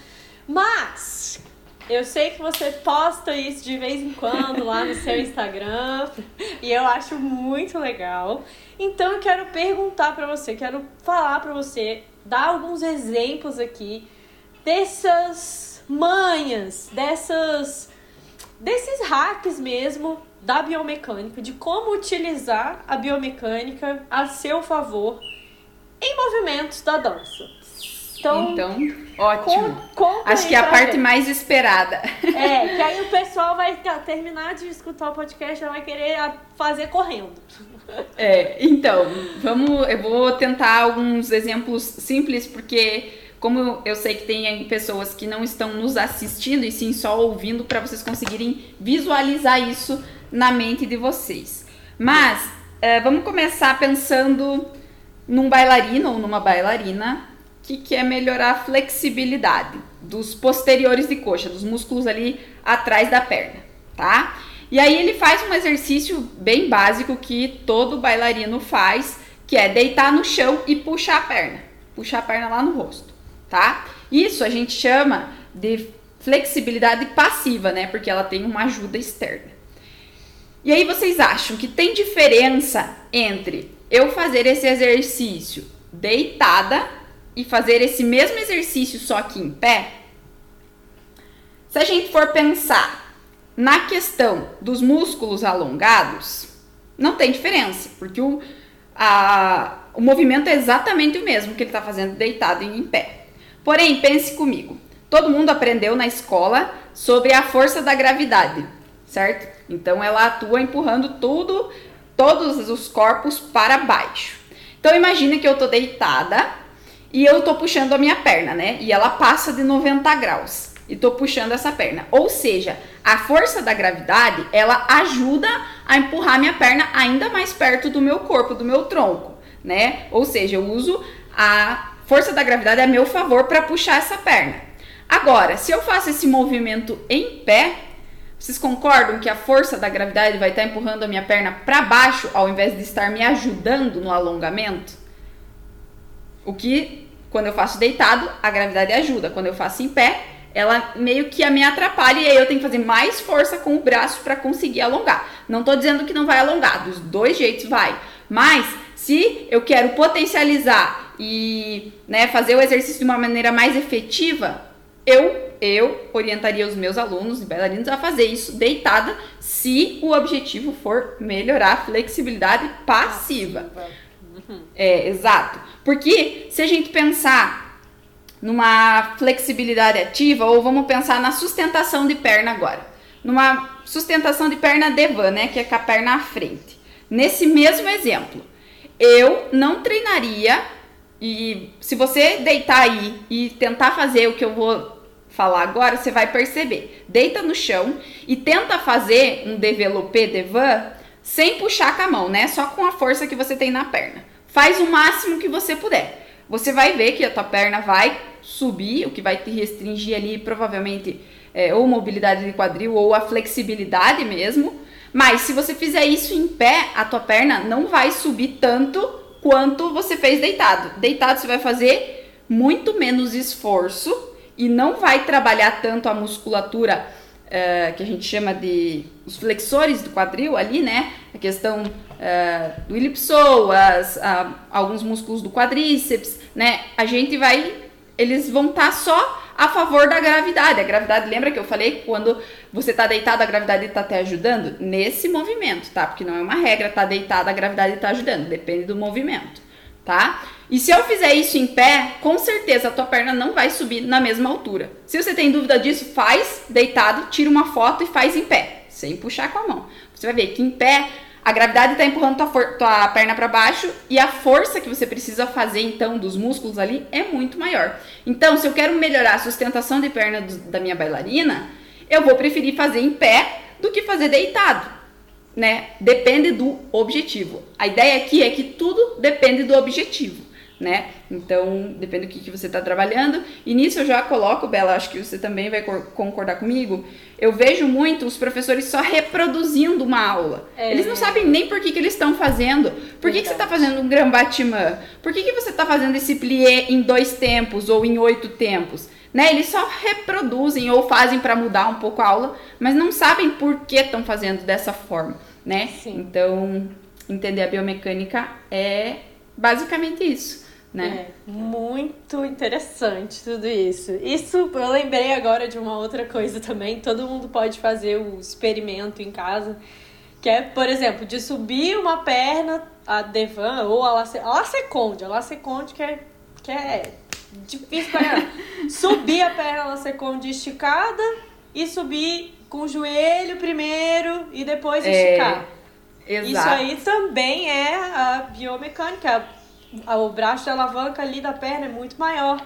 [SPEAKER 1] Mas eu sei que você posta isso de vez em quando lá no seu (laughs) Instagram e eu acho muito legal. Então eu quero perguntar para você, quero falar para você, dar alguns exemplos aqui dessas manhas, dessas desses hacks mesmo da biomecânica, de como utilizar a biomecânica a seu favor em movimentos da dança.
[SPEAKER 2] Então, então ótimo. Acho que é a parte ver. mais esperada.
[SPEAKER 1] É, (laughs) que aí o pessoal vai terminar de escutar o podcast e vai querer fazer correndo.
[SPEAKER 2] É, então, vamos, eu vou tentar alguns exemplos simples, porque como eu sei que tem pessoas que não estão nos assistindo e sim só ouvindo, para vocês conseguirem visualizar isso na mente de vocês. Mas é, vamos começar pensando num bailarino ou numa bailarina que quer melhorar a flexibilidade dos posteriores de coxa, dos músculos ali atrás da perna, tá? E aí ele faz um exercício bem básico que todo bailarino faz, que é deitar no chão e puxar a perna, puxar a perna lá no rosto, tá? Isso a gente chama de flexibilidade passiva, né? Porque ela tem uma ajuda externa. E aí vocês acham que tem diferença entre eu fazer esse exercício deitada e fazer esse mesmo exercício só aqui em pé, se a gente for pensar na questão dos músculos alongados, não tem diferença, porque o, a, o movimento é exatamente o mesmo que ele está fazendo deitado e em pé. Porém, pense comigo, todo mundo aprendeu na escola sobre a força da gravidade, certo? Então ela atua empurrando tudo, todos os corpos para baixo. Então imagine que eu estou deitada e eu tô puxando a minha perna, né? E ela passa de 90 graus e tô puxando essa perna. Ou seja, a força da gravidade, ela ajuda a empurrar minha perna ainda mais perto do meu corpo, do meu tronco, né? Ou seja, eu uso a força da gravidade a meu favor para puxar essa perna. Agora, se eu faço esse movimento em pé, vocês concordam que a força da gravidade vai estar empurrando a minha perna para baixo ao invés de estar me ajudando no alongamento? O que, quando eu faço deitado, a gravidade ajuda. Quando eu faço em pé, ela meio que me atrapalha e aí eu tenho que fazer mais força com o braço para conseguir alongar. Não tô dizendo que não vai alongar, dos dois jeitos vai. Mas se eu quero potencializar e né, fazer o exercício de uma maneira mais efetiva, eu eu orientaria os meus alunos e bailarinos a fazer isso deitada, se o objetivo for melhorar a flexibilidade passiva. passiva. Uhum. É, exato. Porque se a gente pensar numa flexibilidade ativa, ou vamos pensar na sustentação de perna agora. Numa sustentação de perna devan, né? Que é com a perna à frente. Nesse mesmo exemplo, eu não treinaria, e se você deitar aí e tentar fazer o que eu vou falar agora, você vai perceber. Deita no chão e tenta fazer um développé devan sem puxar com a mão, né? Só com a força que você tem na perna. Faz o máximo que você puder. Você vai ver que a tua perna vai subir, o que vai te restringir ali provavelmente é, ou mobilidade de quadril ou a flexibilidade mesmo. Mas se você fizer isso em pé, a tua perna não vai subir tanto quanto você fez deitado. Deitado você vai fazer muito menos esforço e não vai trabalhar tanto a musculatura uh, que a gente chama de os flexores do quadril ali, né? A questão uh, do ilipsoas, uh, alguns músculos do quadríceps, né? A gente vai, eles vão estar tá só a favor da gravidade. A gravidade, lembra que eu falei quando você está deitado, a gravidade está te ajudando? Nesse movimento, tá? Porque não é uma regra, tá deitado, a gravidade está ajudando, depende do movimento, tá? E se eu fizer isso em pé, com certeza a tua perna não vai subir na mesma altura. Se você tem dúvida disso, faz deitado, tira uma foto e faz em pé, sem puxar com a mão. Você vai ver que em pé a gravidade está empurrando tua, tua perna para baixo e a força que você precisa fazer então dos músculos ali é muito maior. Então, se eu quero melhorar a sustentação de perna do, da minha bailarina, eu vou preferir fazer em pé do que fazer deitado, né? Depende do objetivo. A ideia aqui é que tudo depende do objetivo né? Então, depende do que, que você está trabalhando. E nisso eu já coloco, Bela, acho que você também vai concordar comigo. Eu vejo muito os professores só reproduzindo uma aula. É. Eles não sabem nem por que, que eles estão fazendo. Por que, que você está fazendo um gran batman? Por que, que você está fazendo esse plié em dois tempos ou em oito tempos? Né? Eles só reproduzem ou fazem para mudar um pouco a aula, mas não sabem por que estão fazendo dessa forma, né? Sim. Então, entender a biomecânica é basicamente isso né?
[SPEAKER 1] É, muito interessante tudo isso. Isso eu lembrei agora de uma outra coisa também. Todo mundo pode fazer o experimento em casa. Que é, por exemplo, de subir uma perna, a Devan ou a Laceconde. A Laceconde que é, que é difícil pra (laughs) Subir a perna Laceconde esticada e subir com o joelho primeiro e depois é, esticar. Exato. Isso aí também é a biomecânica o braço de alavanca ali da perna é muito maior.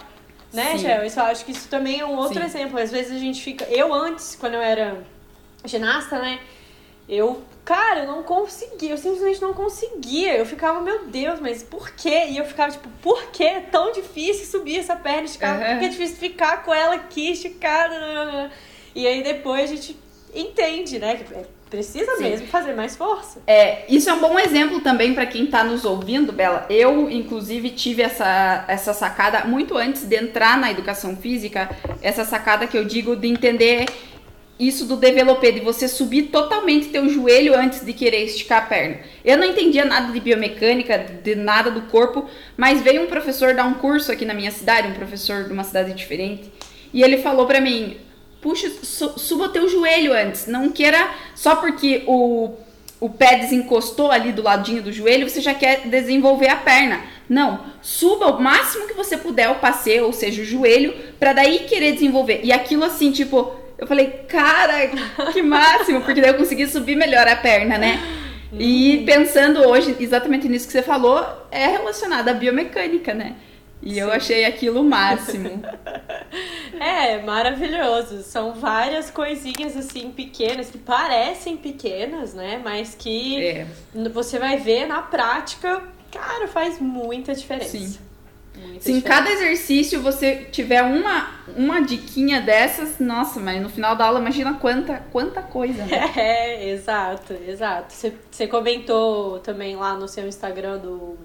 [SPEAKER 1] Né, Gel? Isso, eu acho que isso também é um outro Sim. exemplo. Às vezes a gente fica. Eu antes, quando eu era ginasta, né? Eu, cara, eu não conseguia, eu simplesmente não conseguia. Eu ficava, meu Deus, mas por quê? E eu ficava tipo, por que é tão difícil subir essa perna esticada? Uhum. Por que é difícil ficar com ela aqui esticada? E aí depois a gente entende, né? Que é Precisa Sim. mesmo fazer mais força.
[SPEAKER 2] É, isso é um bom exemplo também para quem está nos ouvindo, Bela. Eu, inclusive, tive essa, essa sacada muito antes de entrar na educação física, essa sacada que eu digo de entender isso do developer, de você subir totalmente teu joelho antes de querer esticar a perna. Eu não entendia nada de biomecânica, de nada do corpo, mas veio um professor dar um curso aqui na minha cidade, um professor de uma cidade diferente, e ele falou para mim: puxa, suba teu joelho antes. Não queira só porque o, o pé desencostou ali do ladinho do joelho, você já quer desenvolver a perna. Não, suba o máximo que você puder o passeio, ou seja, o joelho, para daí querer desenvolver. E aquilo assim, tipo, eu falei, cara, que máximo, porque daí eu consegui subir melhor a perna, né? E uhum. pensando hoje exatamente nisso que você falou, é relacionado à biomecânica, né? E Sim. eu achei aquilo o máximo. (laughs)
[SPEAKER 1] é, maravilhoso. São várias coisinhas assim pequenas que parecem pequenas, né? Mas que é. você vai ver na prática, cara, faz muita diferença.
[SPEAKER 2] Sim. Muita Se em cada exercício você tiver uma, uma diquinha dessas, nossa, mas no final da aula imagina quanta, quanta coisa, né? (laughs)
[SPEAKER 1] É, exato, exato. Você, você comentou também lá no seu Instagram do,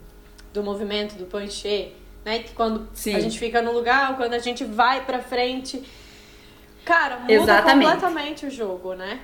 [SPEAKER 1] do movimento do Panchê né? Que quando Sim. a gente fica no lugar, quando a gente vai pra frente. Cara, muda Exatamente. completamente o jogo, né?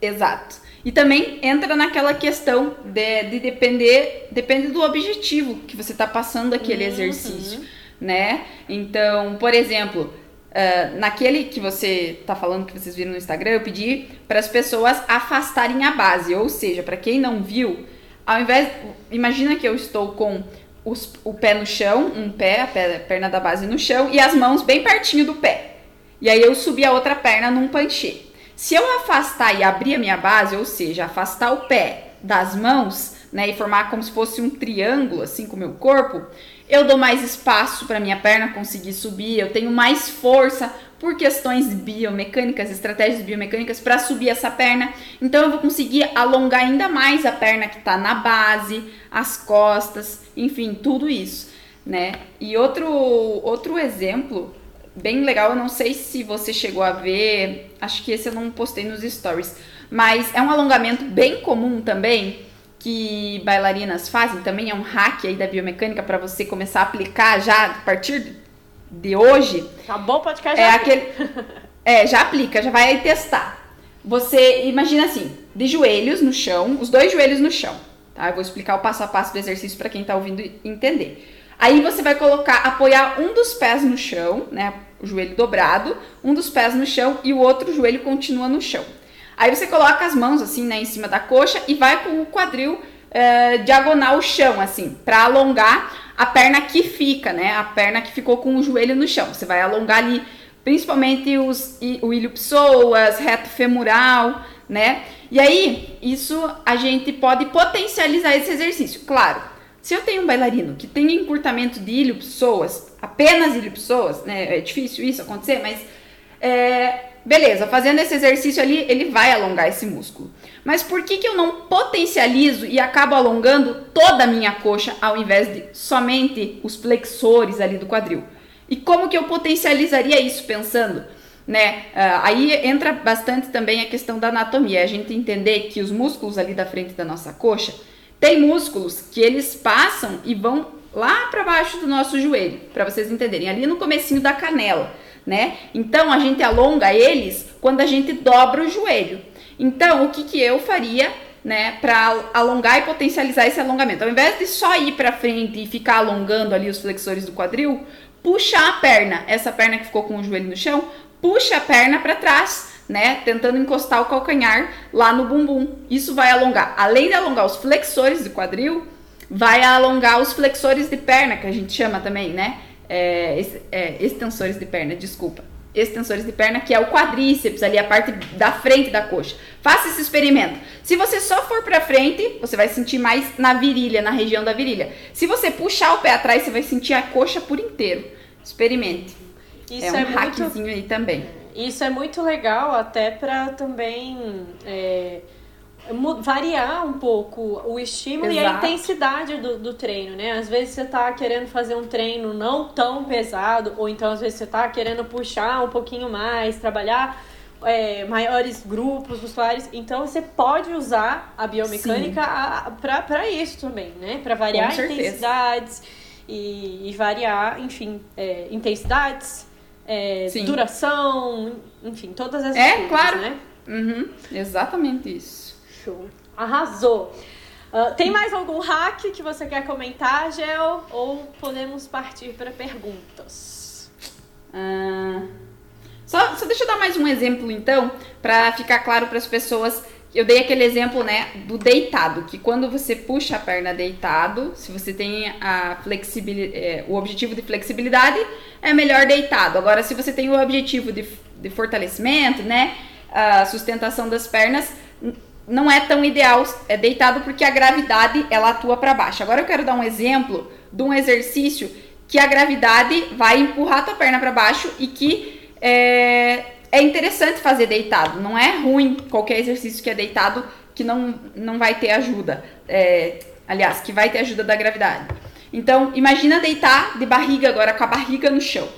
[SPEAKER 2] Exato. E também entra naquela questão de, de depender, depende do objetivo que você está passando aquele uhum. exercício, né? Então, por exemplo, uh, naquele que você está falando que vocês viram no Instagram, eu pedi para as pessoas afastarem a base, ou seja, para quem não viu, ao invés, imagina que eu estou com os, o pé no chão, um pé, a perna da base no chão, e as mãos bem pertinho do pé. E aí eu subi a outra perna num panchê. Se eu afastar e abrir a minha base, ou seja, afastar o pé das mãos, né, e formar como se fosse um triângulo assim com o meu corpo, eu dou mais espaço para minha perna conseguir subir, eu tenho mais força por questões biomecânicas, estratégias biomecânicas para subir essa perna. Então eu vou conseguir alongar ainda mais a perna que está na base, as costas, enfim, tudo isso, né? E outro outro exemplo bem legal, eu não sei se você chegou a ver, acho que esse eu não postei nos stories, mas é um alongamento bem comum também que bailarinas fazem, também é um hack aí da biomecânica para você começar a aplicar já a partir de hoje.
[SPEAKER 1] Acabou o podcast.
[SPEAKER 2] É aquele. é, já aplica, já vai aí testar. Você imagina assim, de joelhos no chão, os dois joelhos no chão. Tá? Eu vou explicar o passo a passo do exercício para quem está ouvindo entender. Aí você vai colocar, apoiar um dos pés no chão, né? O joelho dobrado, um dos pés no chão e o outro joelho continua no chão. Aí você coloca as mãos assim, né, em cima da coxa e vai com o quadril uh, diagonal ao chão, assim, para alongar a perna que fica, né? A perna que ficou com o joelho no chão. Você vai alongar ali, principalmente os, o ilho psoas, reto femoral, né? E aí, isso a gente pode potencializar esse exercício. Claro, se eu tenho um bailarino que tem encurtamento de ilho psoas, apenas ilho psoas, né? É difícil isso acontecer, mas é, beleza, fazendo esse exercício ali, ele vai alongar esse músculo. Mas por que, que eu não potencializo e acabo alongando toda a minha coxa ao invés de somente os flexores ali do quadril? E como que eu potencializaria isso pensando? Né? Uh, aí entra bastante também a questão da anatomia, a gente entender que os músculos ali da frente da nossa coxa tem músculos que eles passam e vão lá para baixo do nosso joelho, para vocês entenderem, ali no comecinho da canela, né? Então a gente alonga eles quando a gente dobra o joelho. Então, o que que eu faria, né, para alongar e potencializar esse alongamento? Ao invés de só ir para frente e ficar alongando ali os flexores do quadril, puxar a perna, essa perna que ficou com o joelho no chão, puxa a perna para trás, né? Tentando encostar o calcanhar lá no bumbum. Isso vai alongar, além de alongar os flexores do quadril, vai alongar os flexores de perna, que a gente chama também, né? É, é, extensores de perna, desculpa. Extensores de perna, que é o quadríceps, ali a parte da frente da coxa. Faça esse experimento. Se você só for para frente, você vai sentir mais na virilha, na região da virilha. Se você puxar o pé atrás, você vai sentir a coxa por inteiro. Experimente. Isso é um é hackzinho muito... aí também.
[SPEAKER 1] Isso é muito legal até para também é, variar um pouco o estímulo Exato. e a intensidade do, do treino, né? Às vezes você tá querendo fazer um treino não tão pesado, ou então às vezes você tá querendo puxar um pouquinho mais, trabalhar é, maiores grupos musculares. Então você pode usar a biomecânica para isso também, né? Para variar intensidades e, e, variar, enfim, é, intensidades é, duração, enfim, todas essas
[SPEAKER 2] é,
[SPEAKER 1] coisas,
[SPEAKER 2] claro.
[SPEAKER 1] né?
[SPEAKER 2] Uhum, exatamente isso.
[SPEAKER 1] Show. Arrasou. Uh, tem mais algum hack que você quer comentar, Gel? Ou podemos partir para perguntas?
[SPEAKER 2] Uh, só, só deixa eu dar mais um exemplo, então, para ficar claro para as pessoas eu dei aquele exemplo, né, do deitado, que quando você puxa a perna deitado, se você tem a flexibilidade, é, o objetivo de flexibilidade, é melhor deitado. Agora, se você tem o objetivo de, de fortalecimento, né, a sustentação das pernas, não é tão ideal é deitado porque a gravidade ela atua para baixo. Agora eu quero dar um exemplo de um exercício que a gravidade vai empurrar a tua perna para baixo e que é, é interessante fazer deitado. Não é ruim qualquer exercício que é deitado que não, não vai ter ajuda. É, aliás, que vai ter ajuda da gravidade. Então, imagina deitar de barriga agora, com a barriga no chão.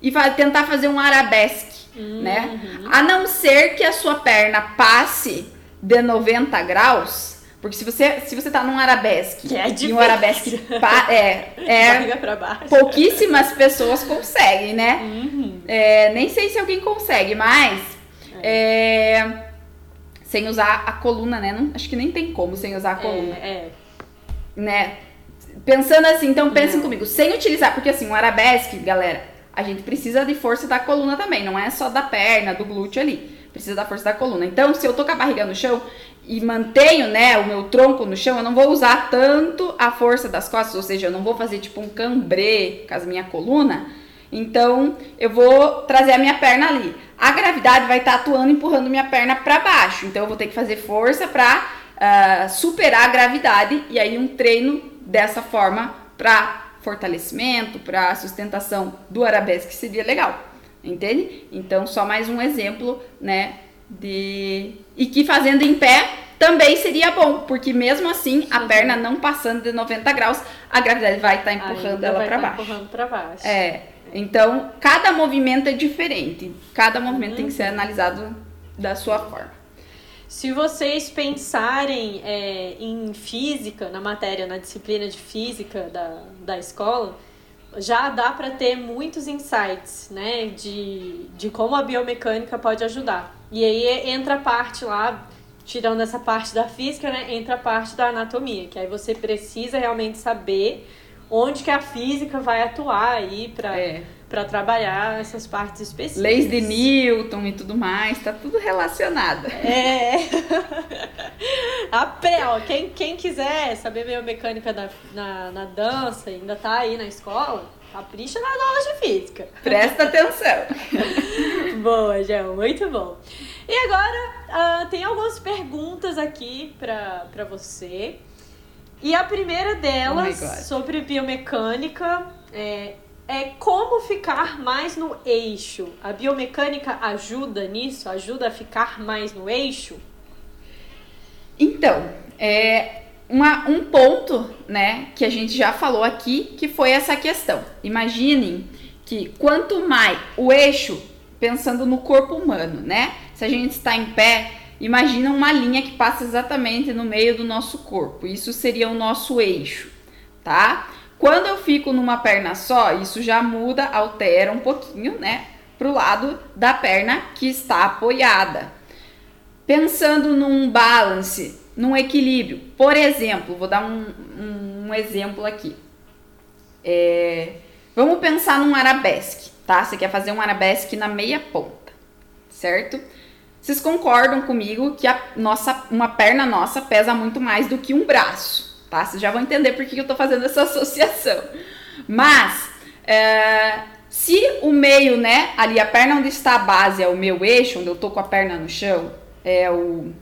[SPEAKER 2] E vai tentar fazer um arabesque, uhum. né? A não ser que a sua perna passe de 90 graus, porque se você, se você tá num arabesque
[SPEAKER 1] é
[SPEAKER 2] e um arabesque é, é (laughs) pouquíssimas pessoas conseguem, né? Uhum. É, nem sei se alguém consegue, mas é. é. sem usar a coluna, né? Não, acho que nem tem como sem usar a coluna. É, é. Né? Pensando assim, então pensem não. comigo, sem utilizar, porque assim, um arabesque, galera, a gente precisa de força da coluna também, não é só da perna, do glúteo ali. Precisa da força da coluna. Então, se eu tô com a barriga no chão, e mantenho, né, o meu tronco no chão, eu não vou usar tanto a força das costas, ou seja, eu não vou fazer tipo um cambrê com a minha coluna. Então, eu vou trazer a minha perna ali. A gravidade vai estar tá atuando, empurrando minha perna para baixo. Então, eu vou ter que fazer força para uh, ah, superar a gravidade e aí um treino dessa forma para fortalecimento, para sustentação do arabesque seria legal. Entende? Então, só mais um exemplo, né, de e que fazendo em pé também seria bom, porque mesmo assim a perna não passando de 90 graus, a gravidade vai estar tá empurrando Ainda ela para tá baixo.
[SPEAKER 1] Empurrando para baixo.
[SPEAKER 2] É. Então, cada movimento é diferente. Cada movimento uhum. tem que ser uhum. analisado da sua forma.
[SPEAKER 1] Se vocês pensarem é, em física, na matéria, na disciplina de física da, da escola, já dá para ter muitos insights, né, de, de como a biomecânica pode ajudar. E aí entra a parte lá, tirando essa parte da física, né, entra a parte da anatomia, que aí você precisa realmente saber onde que a física vai atuar aí para é. Para trabalhar essas partes específicas.
[SPEAKER 2] Leis de Newton e tudo mais, tá tudo relacionado.
[SPEAKER 1] É. (laughs) a pé, ó, quem, quem quiser saber biomecânica da, na, na dança, ainda tá aí na escola, capricha nas aulas de física.
[SPEAKER 2] Presta atenção. (laughs)
[SPEAKER 1] Boa, Gel, muito bom. E agora, uh, tem algumas perguntas aqui para você. E a primeira delas, oh sobre biomecânica, é, é como ficar mais no eixo. A biomecânica ajuda nisso? Ajuda a ficar mais no eixo?
[SPEAKER 2] Então, é uma, um ponto, né, que a gente já falou aqui, que foi essa questão. Imaginem que quanto mais o eixo, pensando no corpo humano, né? Se a gente está em pé, imagina uma linha que passa exatamente no meio do nosso corpo. Isso seria o nosso eixo, tá? Quando eu fico numa perna só, isso já muda, altera um pouquinho, né? Pro lado da perna que está apoiada. Pensando num balance, num equilíbrio. Por exemplo, vou dar um, um, um exemplo aqui. É, vamos pensar num arabesque, tá? Você quer fazer um arabesque na meia ponta, certo? Vocês concordam comigo que a nossa, uma perna nossa pesa muito mais do que um braço? Tá? Vocês já vão entender por que eu tô fazendo essa (laughs) associação. Mas, é, se o meio, né, ali a perna onde está a base é o meu eixo, onde eu tô com a perna no chão, é o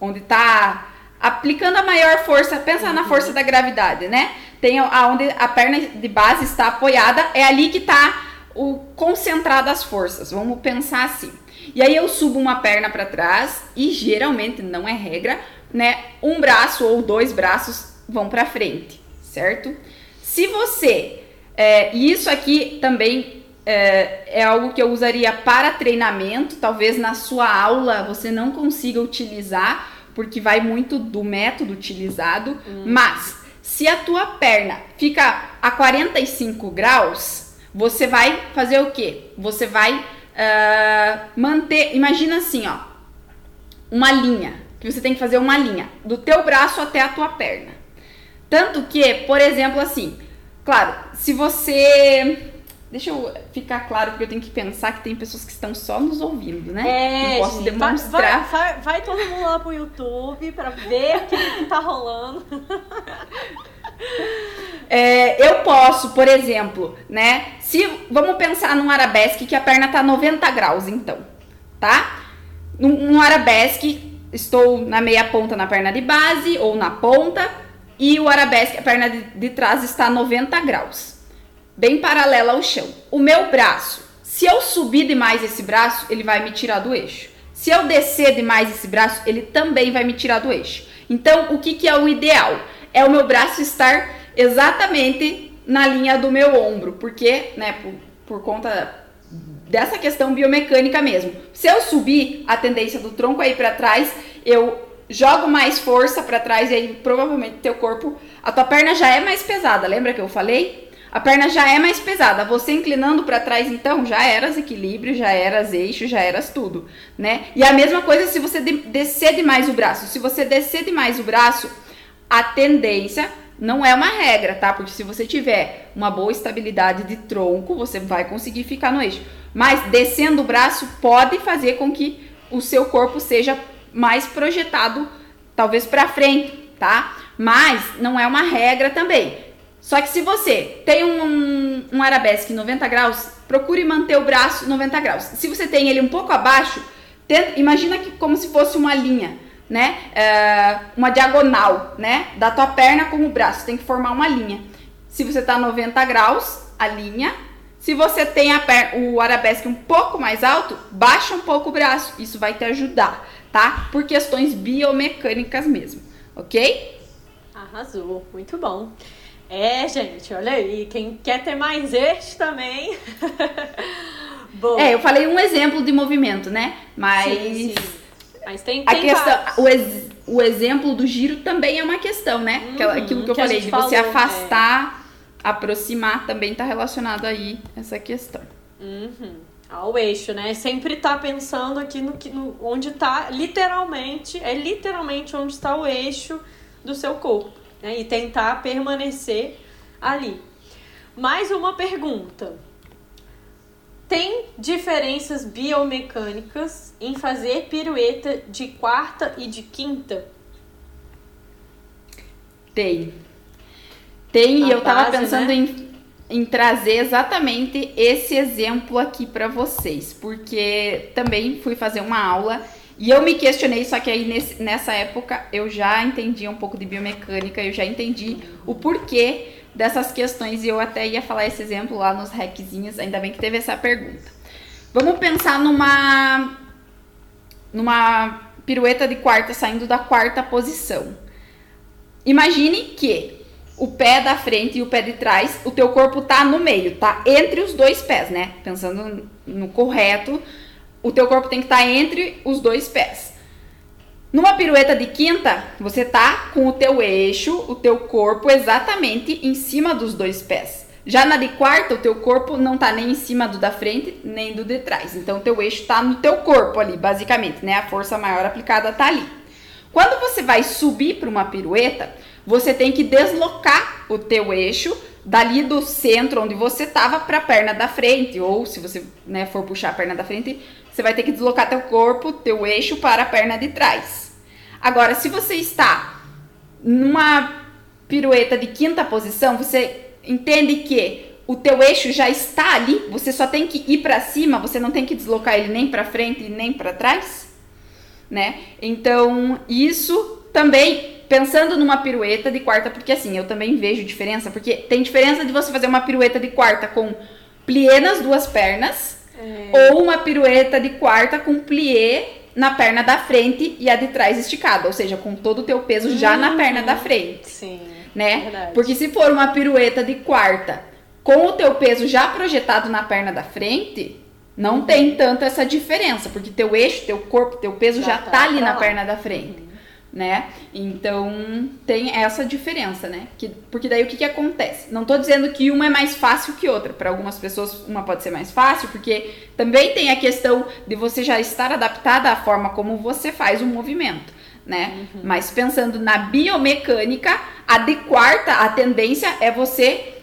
[SPEAKER 2] onde tá aplicando a maior força, pensa uhum. na força da gravidade, né? Tem aonde a perna de base está apoiada, é ali que tá o concentrado as forças. Vamos pensar assim. E aí eu subo uma perna para trás e geralmente não é regra, né, um braço ou dois braços vão para frente, certo? Se você, é, e isso aqui também é, é, algo que eu usaria para treinamento, talvez na sua aula você não consiga utilizar, porque vai muito do método utilizado, hum. mas se a tua perna fica a 45 graus, você vai fazer o quê? Você vai uh, manter, imagina assim, ó, uma linha, que você tem que fazer uma linha do teu braço até a tua perna. Tanto que, por exemplo, assim, claro, se você Deixa eu ficar claro, porque eu tenho que pensar que tem pessoas que estão só nos ouvindo, né?
[SPEAKER 1] É, Não posso demonstrar. Vai, vai, vai, todo mundo lá pro YouTube pra ver o que tá rolando. (laughs)
[SPEAKER 2] É, eu posso, por exemplo, né? Se vamos pensar num arabesque que a perna tá 90 graus, então, tá? Num, num arabesque estou na meia ponta na perna de base ou na ponta e o arabesque, a perna de, de trás está a 90 graus, bem paralela ao chão. O meu braço, se eu subir demais esse braço, ele vai me tirar do eixo. Se eu descer demais esse braço, ele também vai me tirar do eixo. Então, o que, que é o ideal? É o meu braço estar exatamente na linha do meu ombro, porque, né, por, por conta dessa questão biomecânica mesmo. Se eu subir, a tendência do tronco aí para trás, eu jogo mais força para trás e aí provavelmente teu corpo, a tua perna já é mais pesada. Lembra que eu falei? A perna já é mais pesada. Você inclinando para trás, então, já eras equilíbrio, já eras eixo, já eras tudo, né? E a mesma coisa se você descer demais o braço. Se você descer demais o braço, a tendência não é uma regra, tá? Porque se você tiver uma boa estabilidade de tronco, você vai conseguir ficar no eixo. Mas descendo o braço pode fazer com que o seu corpo seja mais projetado, talvez para frente, tá? Mas não é uma regra também. Só que se você tem um, um arabesque 90 graus, procure manter o braço 90 graus. Se você tem ele um pouco abaixo, tenta, imagina que como se fosse uma linha né? É, uma diagonal, né? Da tua perna com o braço. Tem que formar uma linha. Se você tá 90 graus, a linha. Se você tem o arabesque um pouco mais alto, baixa um pouco o braço. Isso vai te ajudar, tá? Por questões biomecânicas mesmo, ok?
[SPEAKER 1] Arrasou, muito bom. É, gente, olha aí, quem quer ter mais este também. (laughs)
[SPEAKER 2] bom. É, eu falei um exemplo de movimento, né? Mas sim, sim.
[SPEAKER 1] Mas tem, tem
[SPEAKER 2] a questão, o, ex, o exemplo do giro também é uma questão, né? Uhum, Aquilo que eu que falei, de você falou, afastar, é. Aproximar, também está relacionado aí essa questão.
[SPEAKER 1] Uhum. Ao eixo, né? Sempre tá pensando aqui no, no onde tá, literalmente, é literalmente onde está o eixo do seu corpo, né? E tentar permanecer ali. Mais uma pergunta. Tem diferenças biomecânicas em fazer pirueta de quarta e de quinta?
[SPEAKER 2] Tem. Tem, e eu tava pensando né? em, em trazer exatamente esse exemplo aqui para vocês, porque também fui fazer uma aula E eu me questionei, só que aí nesse, nessa época eu já entendi um pouco de biomecânica, eu já entendi o porquê dessas questões e eu até ia falar esse exemplo lá nos hackzinhos, ainda bem que teve essa pergunta. Vamos pensar numa numa pirueta de quarta saindo da quarta posição. Imagine que o pé da frente e o pé de trás, o teu corpo tá no meio, tá entre os dois pés, né? Pensando no correto, o teu corpo tem que estar tá entre os dois pés. Numa pirueta de quinta, você tá com o teu eixo, o teu corpo exatamente em cima dos dois pés. Já na de quarta, o teu corpo não tá nem em cima do da frente, nem do de trás. Então, o teu eixo tá no teu corpo ali, basicamente, né? A força maior aplicada tá ali. Quando você vai subir para uma pirueta, você tem que deslocar o teu eixo dali do centro onde você tava para a perna da frente, ou se você né, for puxar a perna da frente, você vai ter que deslocar teu corpo, teu eixo para a perna de trás. Agora, se você está numa pirueta de quinta posição, você entende que o teu eixo já está ali, você só tem que ir para cima, você não tem que deslocar ele nem para frente nem para trás, né? Então, isso também pensando numa pirueta de quarta, porque assim, eu também vejo diferença, porque tem diferença de você fazer uma pirueta de quarta com plié nas duas pernas é. Ou uma pirueta de quarta com plié na perna da frente e a de trás esticada, ou seja, com todo o teu peso já na perna da frente.
[SPEAKER 1] Sim.
[SPEAKER 2] Né? Verdade. Porque se for uma pirueta de quarta com o teu peso já projetado na perna da frente, não uhum. tem tanta essa diferença, porque teu eixo, teu corpo, teu peso já, já tá, tá ali na lá. perna da frente. Uhum né? Então tem essa diferença, né? Que, porque daí o que, que acontece? Não estou dizendo que uma é mais fácil que outra. Para algumas pessoas uma pode ser mais fácil, porque também tem a questão de você já estar adaptada à forma como você faz o movimento. Né? Uhum. Mas pensando na biomecânica, a de quarta, a tendência é você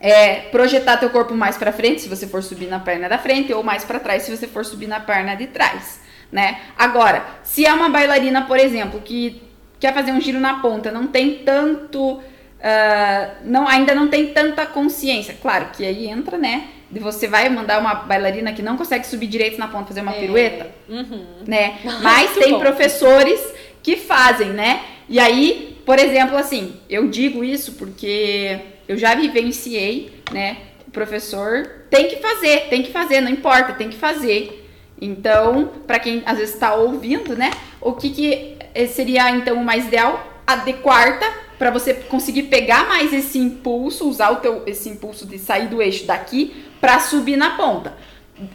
[SPEAKER 2] é, projetar teu corpo mais para frente, se você for subir na perna da frente, ou mais para trás, se você for subir na perna de trás né? Agora, se é uma bailarina, por exemplo, que quer fazer um giro na ponta, não tem tanto. Uh, não, ainda não tem tanta consciência. Claro que aí entra, né? De você vai mandar uma bailarina que não consegue subir direito na ponta fazer uma é. pirueta, uhum. né? (laughs) Mas tem bom. professores que fazem, né? E aí, por exemplo, assim, eu digo isso porque eu já vivenciei, né? O professor tem que fazer, tem que fazer, não importa, tem que fazer. Então, para quem às vezes está ouvindo, né? O que, que eh, seria então o mais ideal? A de quarta, para você conseguir pegar mais esse impulso, usar o teu, esse impulso de sair do eixo daqui para subir na ponta.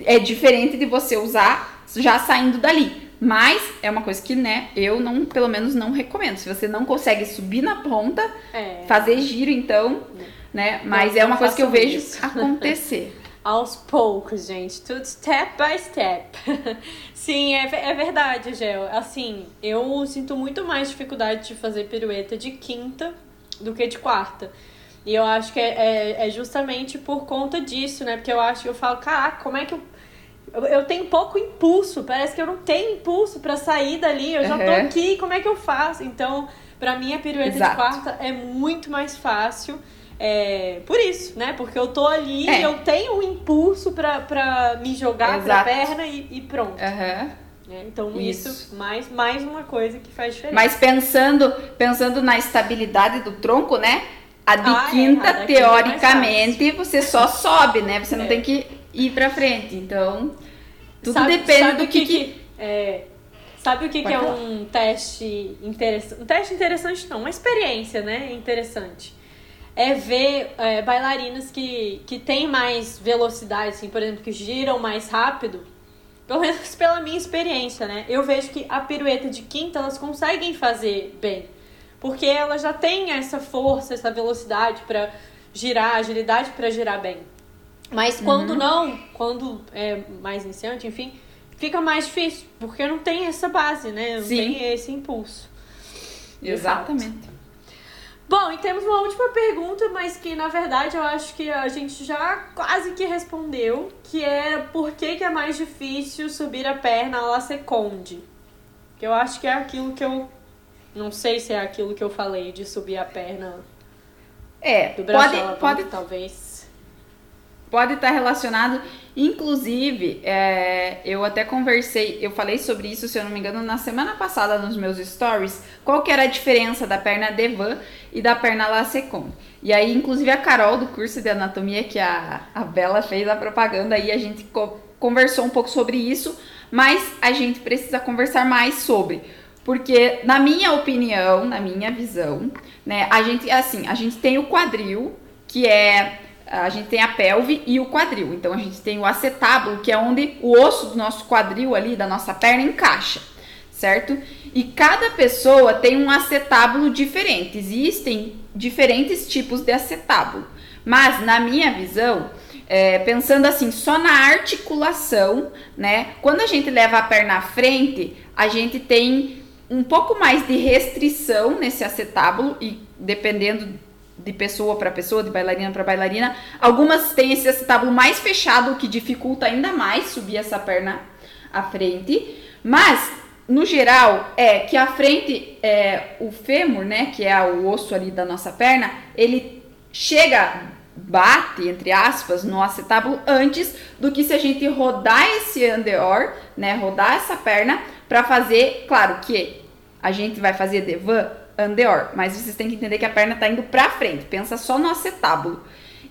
[SPEAKER 2] É diferente de você usar já saindo dali. Mas é uma coisa que, né, eu não, pelo menos não recomendo. Se você não consegue subir na ponta, é. fazer giro, então, né? Mas é uma coisa que eu vejo isso. acontecer. (laughs)
[SPEAKER 1] aos poucos, gente. Tudo step by step. (laughs) Sim, é, é verdade, Gel. Assim, eu sinto muito mais dificuldade de fazer pirueta de quinta do que de quarta. E eu acho que é, é, é justamente por conta disso, né? Porque eu acho que eu falo, caraca, como é que eu. Eu tenho pouco impulso, parece que eu não tenho impulso para sair dali, eu já tô aqui, como é que eu faço? Então, para mim a pirueta Exato. de quarta é muito mais fácil. É, por isso, né? Porque eu tô ali, é. eu tenho um impulso pra, pra me jogar Exato. pra perna e, e pronto.
[SPEAKER 2] Uhum.
[SPEAKER 1] É, então isso, isso, mais, mais uma coisa que faz diferença.
[SPEAKER 2] Mas pensando, pensando na estabilidade do tronco, né? A de ah, é, quinta, é, teoricamente, você só (laughs) sobe, né? Você não é. tem que ir pra frente. Então, tudo sabe, depende sabe do que. que, que
[SPEAKER 1] é, sabe o que, que é um teste interessante? Um teste interessante não, uma experiência, né? Interessante é ver é, bailarinas que, que têm mais velocidade, assim, por exemplo, que giram mais rápido. Pelo menos pela minha experiência, né? Eu vejo que a pirueta de quinta elas conseguem fazer bem. Porque elas já têm essa força, essa velocidade para girar, agilidade para girar bem. Mas quando uhum. não, quando é mais iniciante, enfim, fica mais difícil, porque não tem essa base, né? Não Sim. tem esse impulso.
[SPEAKER 2] Exatamente.
[SPEAKER 1] Bom, e temos uma última pergunta, mas que na verdade eu acho que a gente já quase que respondeu, que era por que, que é mais difícil subir a perna a la seconde? Que eu acho que é aquilo que eu. Não sei se é aquilo que eu falei de subir a perna
[SPEAKER 2] é,
[SPEAKER 1] do braço
[SPEAKER 2] pode, pode,
[SPEAKER 1] talvez.
[SPEAKER 2] Pode estar relacionado. Inclusive, é, eu até conversei, eu falei sobre isso, se eu não me engano, na semana passada nos meus stories, qual que era a diferença da perna Devan e da perna Lacecon. E aí, inclusive, a Carol do curso de anatomia, que a, a Bela fez a propaganda aí, a gente co conversou um pouco sobre isso, mas a gente precisa conversar mais sobre. Porque, na minha opinião, na minha visão, né, a gente, assim, a gente tem o quadril, que é a gente tem a pelve e o quadril. Então a gente tem o acetábulo, que é onde o osso do nosso quadril ali, da nossa perna, encaixa, certo? E cada pessoa tem um acetábulo diferente. Existem diferentes tipos de acetábulo. Mas, na minha visão, é, pensando assim, só na articulação, né? Quando a gente leva a perna à frente, a gente tem um pouco mais de restrição nesse acetábulo e dependendo de pessoa para pessoa, de bailarina para bailarina. Algumas têm esse acetábulo mais fechado, que dificulta ainda mais subir essa perna à frente. Mas, no geral, é que a frente, é, o fêmur, né, que é o osso ali da nossa perna, ele chega, bate, entre aspas, no acetábulo antes do que se a gente rodar esse andeor, né, rodar essa perna para fazer, claro que a gente vai fazer devan andeor, mas vocês têm que entender que a perna está indo para frente, pensa só no acetábulo.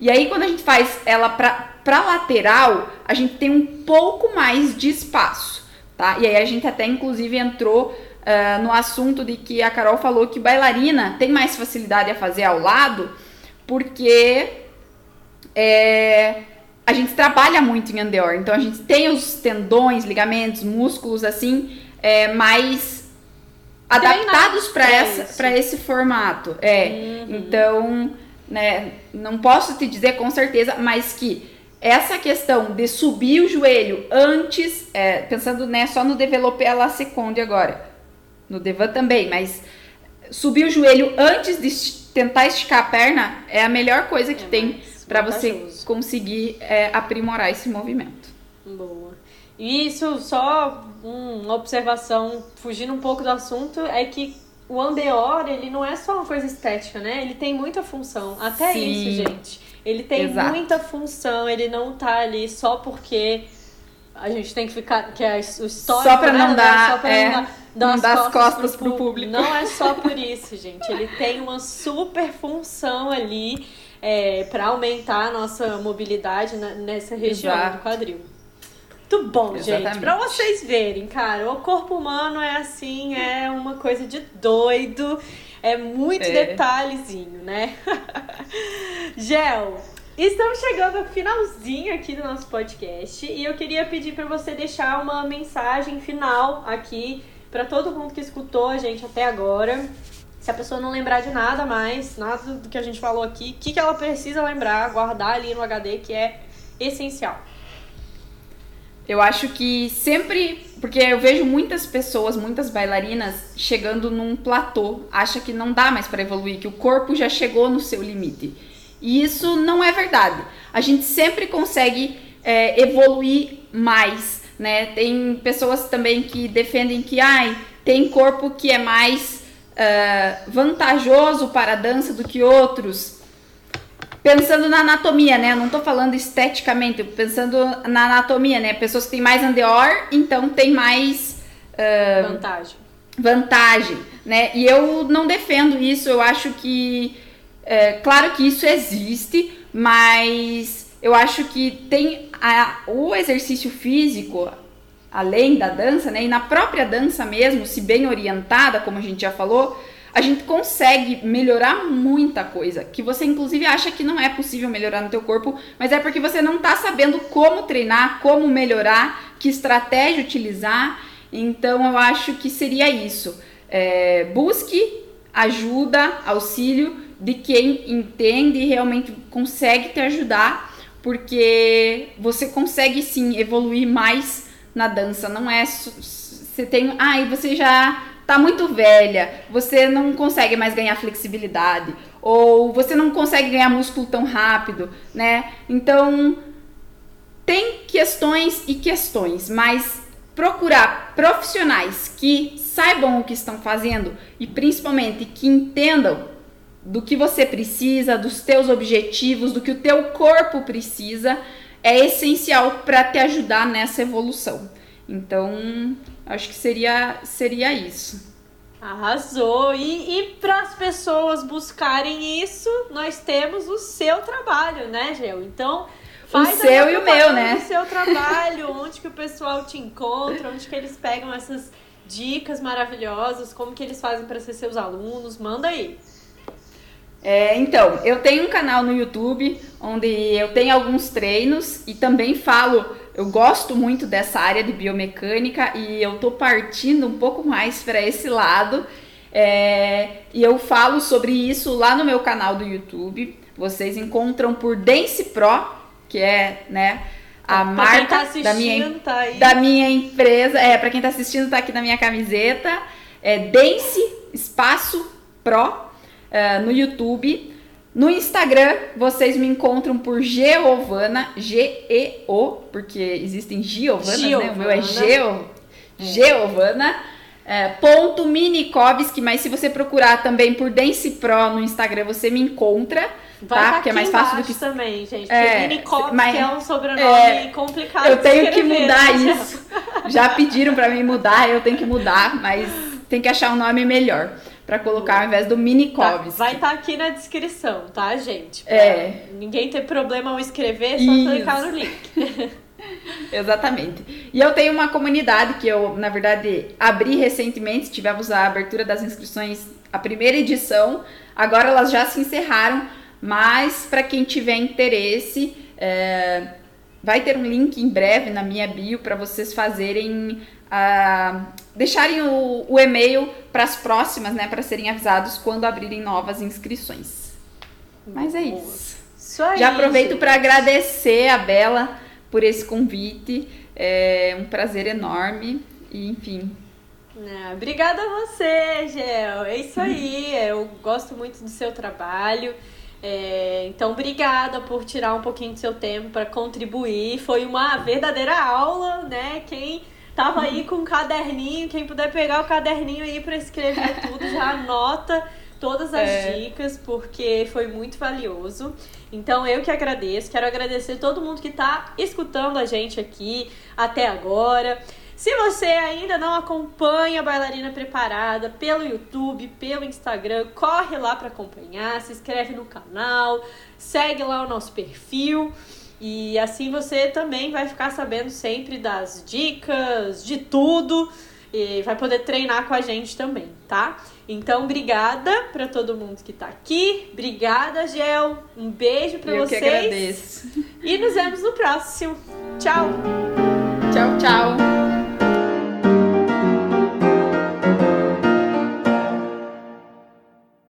[SPEAKER 2] E aí quando a gente faz ela para lateral, a gente tem um pouco mais de espaço, tá? E aí a gente até inclusive entrou uh, no assunto de que a Carol falou que bailarina tem mais facilidade a fazer ao lado, porque é, a gente trabalha muito em andeor, então a gente tem os tendões, ligamentos, músculos assim, é, mais adaptados para esse formato. É. Uhum. Então, né, não posso te dizer com certeza, mas que essa questão de subir o joelho antes, é, pensando né, só no developer a la seconde agora, no devan também, mas subir o joelho antes de tentar esticar a perna é a melhor coisa que é tem para você conseguir é, aprimorar esse movimento.
[SPEAKER 1] Boa. E isso só uma observação, fugindo um pouco do assunto, é que o Andeor, ele não é só uma coisa estética, né? Ele tem muita função. Até Sim. isso, gente. Ele tem Exato. muita função, ele não tá ali só porque a gente tem que ficar. Que é o histórico,
[SPEAKER 2] só pra né? não dar. Só pra é, não dar, as costas, costas pro, pro público.
[SPEAKER 1] Não é só por (laughs) isso, gente. Ele tem uma super função ali é, para aumentar a nossa mobilidade nessa região Exato. do quadril. Muito bom, Exatamente. gente. Pra vocês verem, cara, o corpo humano é assim, é uma coisa de doido. É muito é. detalhezinho, né? (laughs) Gel, estamos chegando ao finalzinho aqui do nosso podcast e eu queria pedir para você deixar uma mensagem final aqui para todo mundo que escutou a gente até agora. Se a pessoa não lembrar de nada mais, nada do que a gente falou aqui, o que, que ela precisa lembrar, guardar ali no HD, que é essencial.
[SPEAKER 2] Eu acho que sempre. Porque eu vejo muitas pessoas, muitas bailarinas chegando num platô, acha que não dá mais para evoluir, que o corpo já chegou no seu limite. E isso não é verdade. A gente sempre consegue é, evoluir mais, né? Tem pessoas também que defendem que ai, tem corpo que é mais uh, vantajoso para a dança do que outros pensando na anatomia, né? Eu não tô falando esteticamente, pensando na anatomia, né? Pessoas que têm mais andeor, então tem mais
[SPEAKER 1] uh, vantagem.
[SPEAKER 2] Vantagem, né? E eu não defendo isso, eu acho que é, claro que isso existe, mas eu acho que tem a, o exercício físico além da dança, né? E na própria dança mesmo, se bem orientada, como a gente já falou, a gente consegue melhorar muita coisa, que você inclusive acha que não é possível melhorar no teu corpo, mas é porque você não está sabendo como treinar, como melhorar, que estratégia utilizar. Então eu acho que seria isso. É, busque ajuda, auxílio de quem entende e realmente consegue te ajudar, porque você consegue sim evoluir mais na dança. Não é você tem, ah, e você já tá muito velha, você não consegue mais ganhar flexibilidade, ou você não consegue ganhar músculo tão rápido, né? Então, tem questões e questões, mas procurar profissionais que saibam o que estão fazendo e principalmente que entendam do que você precisa, dos teus objetivos, do que o teu corpo precisa, é essencial para te ajudar nessa evolução. Então, acho que seria, seria isso.
[SPEAKER 1] Arrasou! E, e para as pessoas buscarem isso, nós temos o seu trabalho, né, Gel? Então, faz
[SPEAKER 2] o seu e o meu, né?
[SPEAKER 1] O seu (laughs) trabalho, onde que o pessoal te encontra, onde que eles pegam essas dicas maravilhosas, como que eles fazem para ser seus alunos, manda aí.
[SPEAKER 2] É, então, eu tenho um canal no YouTube onde eu tenho alguns treinos e também falo, eu gosto muito dessa área de biomecânica e eu tô partindo um pouco mais para esse lado. É, e eu falo sobre isso lá no meu canal do YouTube. Vocês encontram por Dance Pro, que é, né, a pra marca tá da minha tá da minha empresa. É, para quem tá assistindo tá aqui na minha camiseta. É Dance Espaço Pro uh, no YouTube. No Instagram, vocês me encontram por Geovana, G-E-O, porque existem Giovanas, Giovana. né? O meu é Geo, Geovana. É, ponto Minikovski, mas se você procurar também por Dance Pro no Instagram, você me encontra.
[SPEAKER 1] Vai tá? Porque é mais fácil do que. também, gente. Porque é, Minikovski mas, é um sobrenome é, complicado.
[SPEAKER 2] Eu tenho que mudar né? isso. Já pediram para mim mudar, eu tenho que mudar, mas tem que achar um nome melhor para colocar ao invés do Minikovski.
[SPEAKER 1] Tá, vai estar tá aqui na descrição, tá, gente?
[SPEAKER 2] Pra é.
[SPEAKER 1] Ninguém ter problema ao escrever, é só Isso. clicar no link. (laughs)
[SPEAKER 2] Exatamente. E eu tenho uma comunidade que eu, na verdade, abri recentemente, tivemos a abertura das inscrições, a primeira edição, agora elas já se encerraram, mas para quem tiver interesse, é, vai ter um link em breve na minha bio para vocês fazerem uh, deixarem o, o e-mail para as próximas, né, para serem avisados quando abrirem novas inscrições. Mas é isso.
[SPEAKER 1] isso aí,
[SPEAKER 2] Já aproveito para agradecer a Bela por esse convite. É um prazer enorme e enfim.
[SPEAKER 1] Ah, obrigada a você, Gel. É isso (laughs) aí. Eu gosto muito do seu trabalho. É, então, obrigada por tirar um pouquinho do seu tempo para contribuir. Foi uma verdadeira aula, né? Quem Tava aí com um caderninho, quem puder pegar o caderninho aí para escrever tudo, já anota todas as é. dicas, porque foi muito valioso. Então eu que agradeço, quero agradecer todo mundo que está escutando a gente aqui até agora. Se você ainda não acompanha a Bailarina Preparada pelo YouTube, pelo Instagram, corre lá para acompanhar, se inscreve no canal, segue lá o nosso perfil. E assim você também vai ficar sabendo sempre das dicas, de tudo. E vai poder treinar com a gente também, tá? Então, obrigada para todo mundo que tá aqui. Obrigada, Gel. Um beijo para vocês.
[SPEAKER 2] Eu que agradeço.
[SPEAKER 1] E nos vemos no próximo. Tchau.
[SPEAKER 2] Tchau, tchau.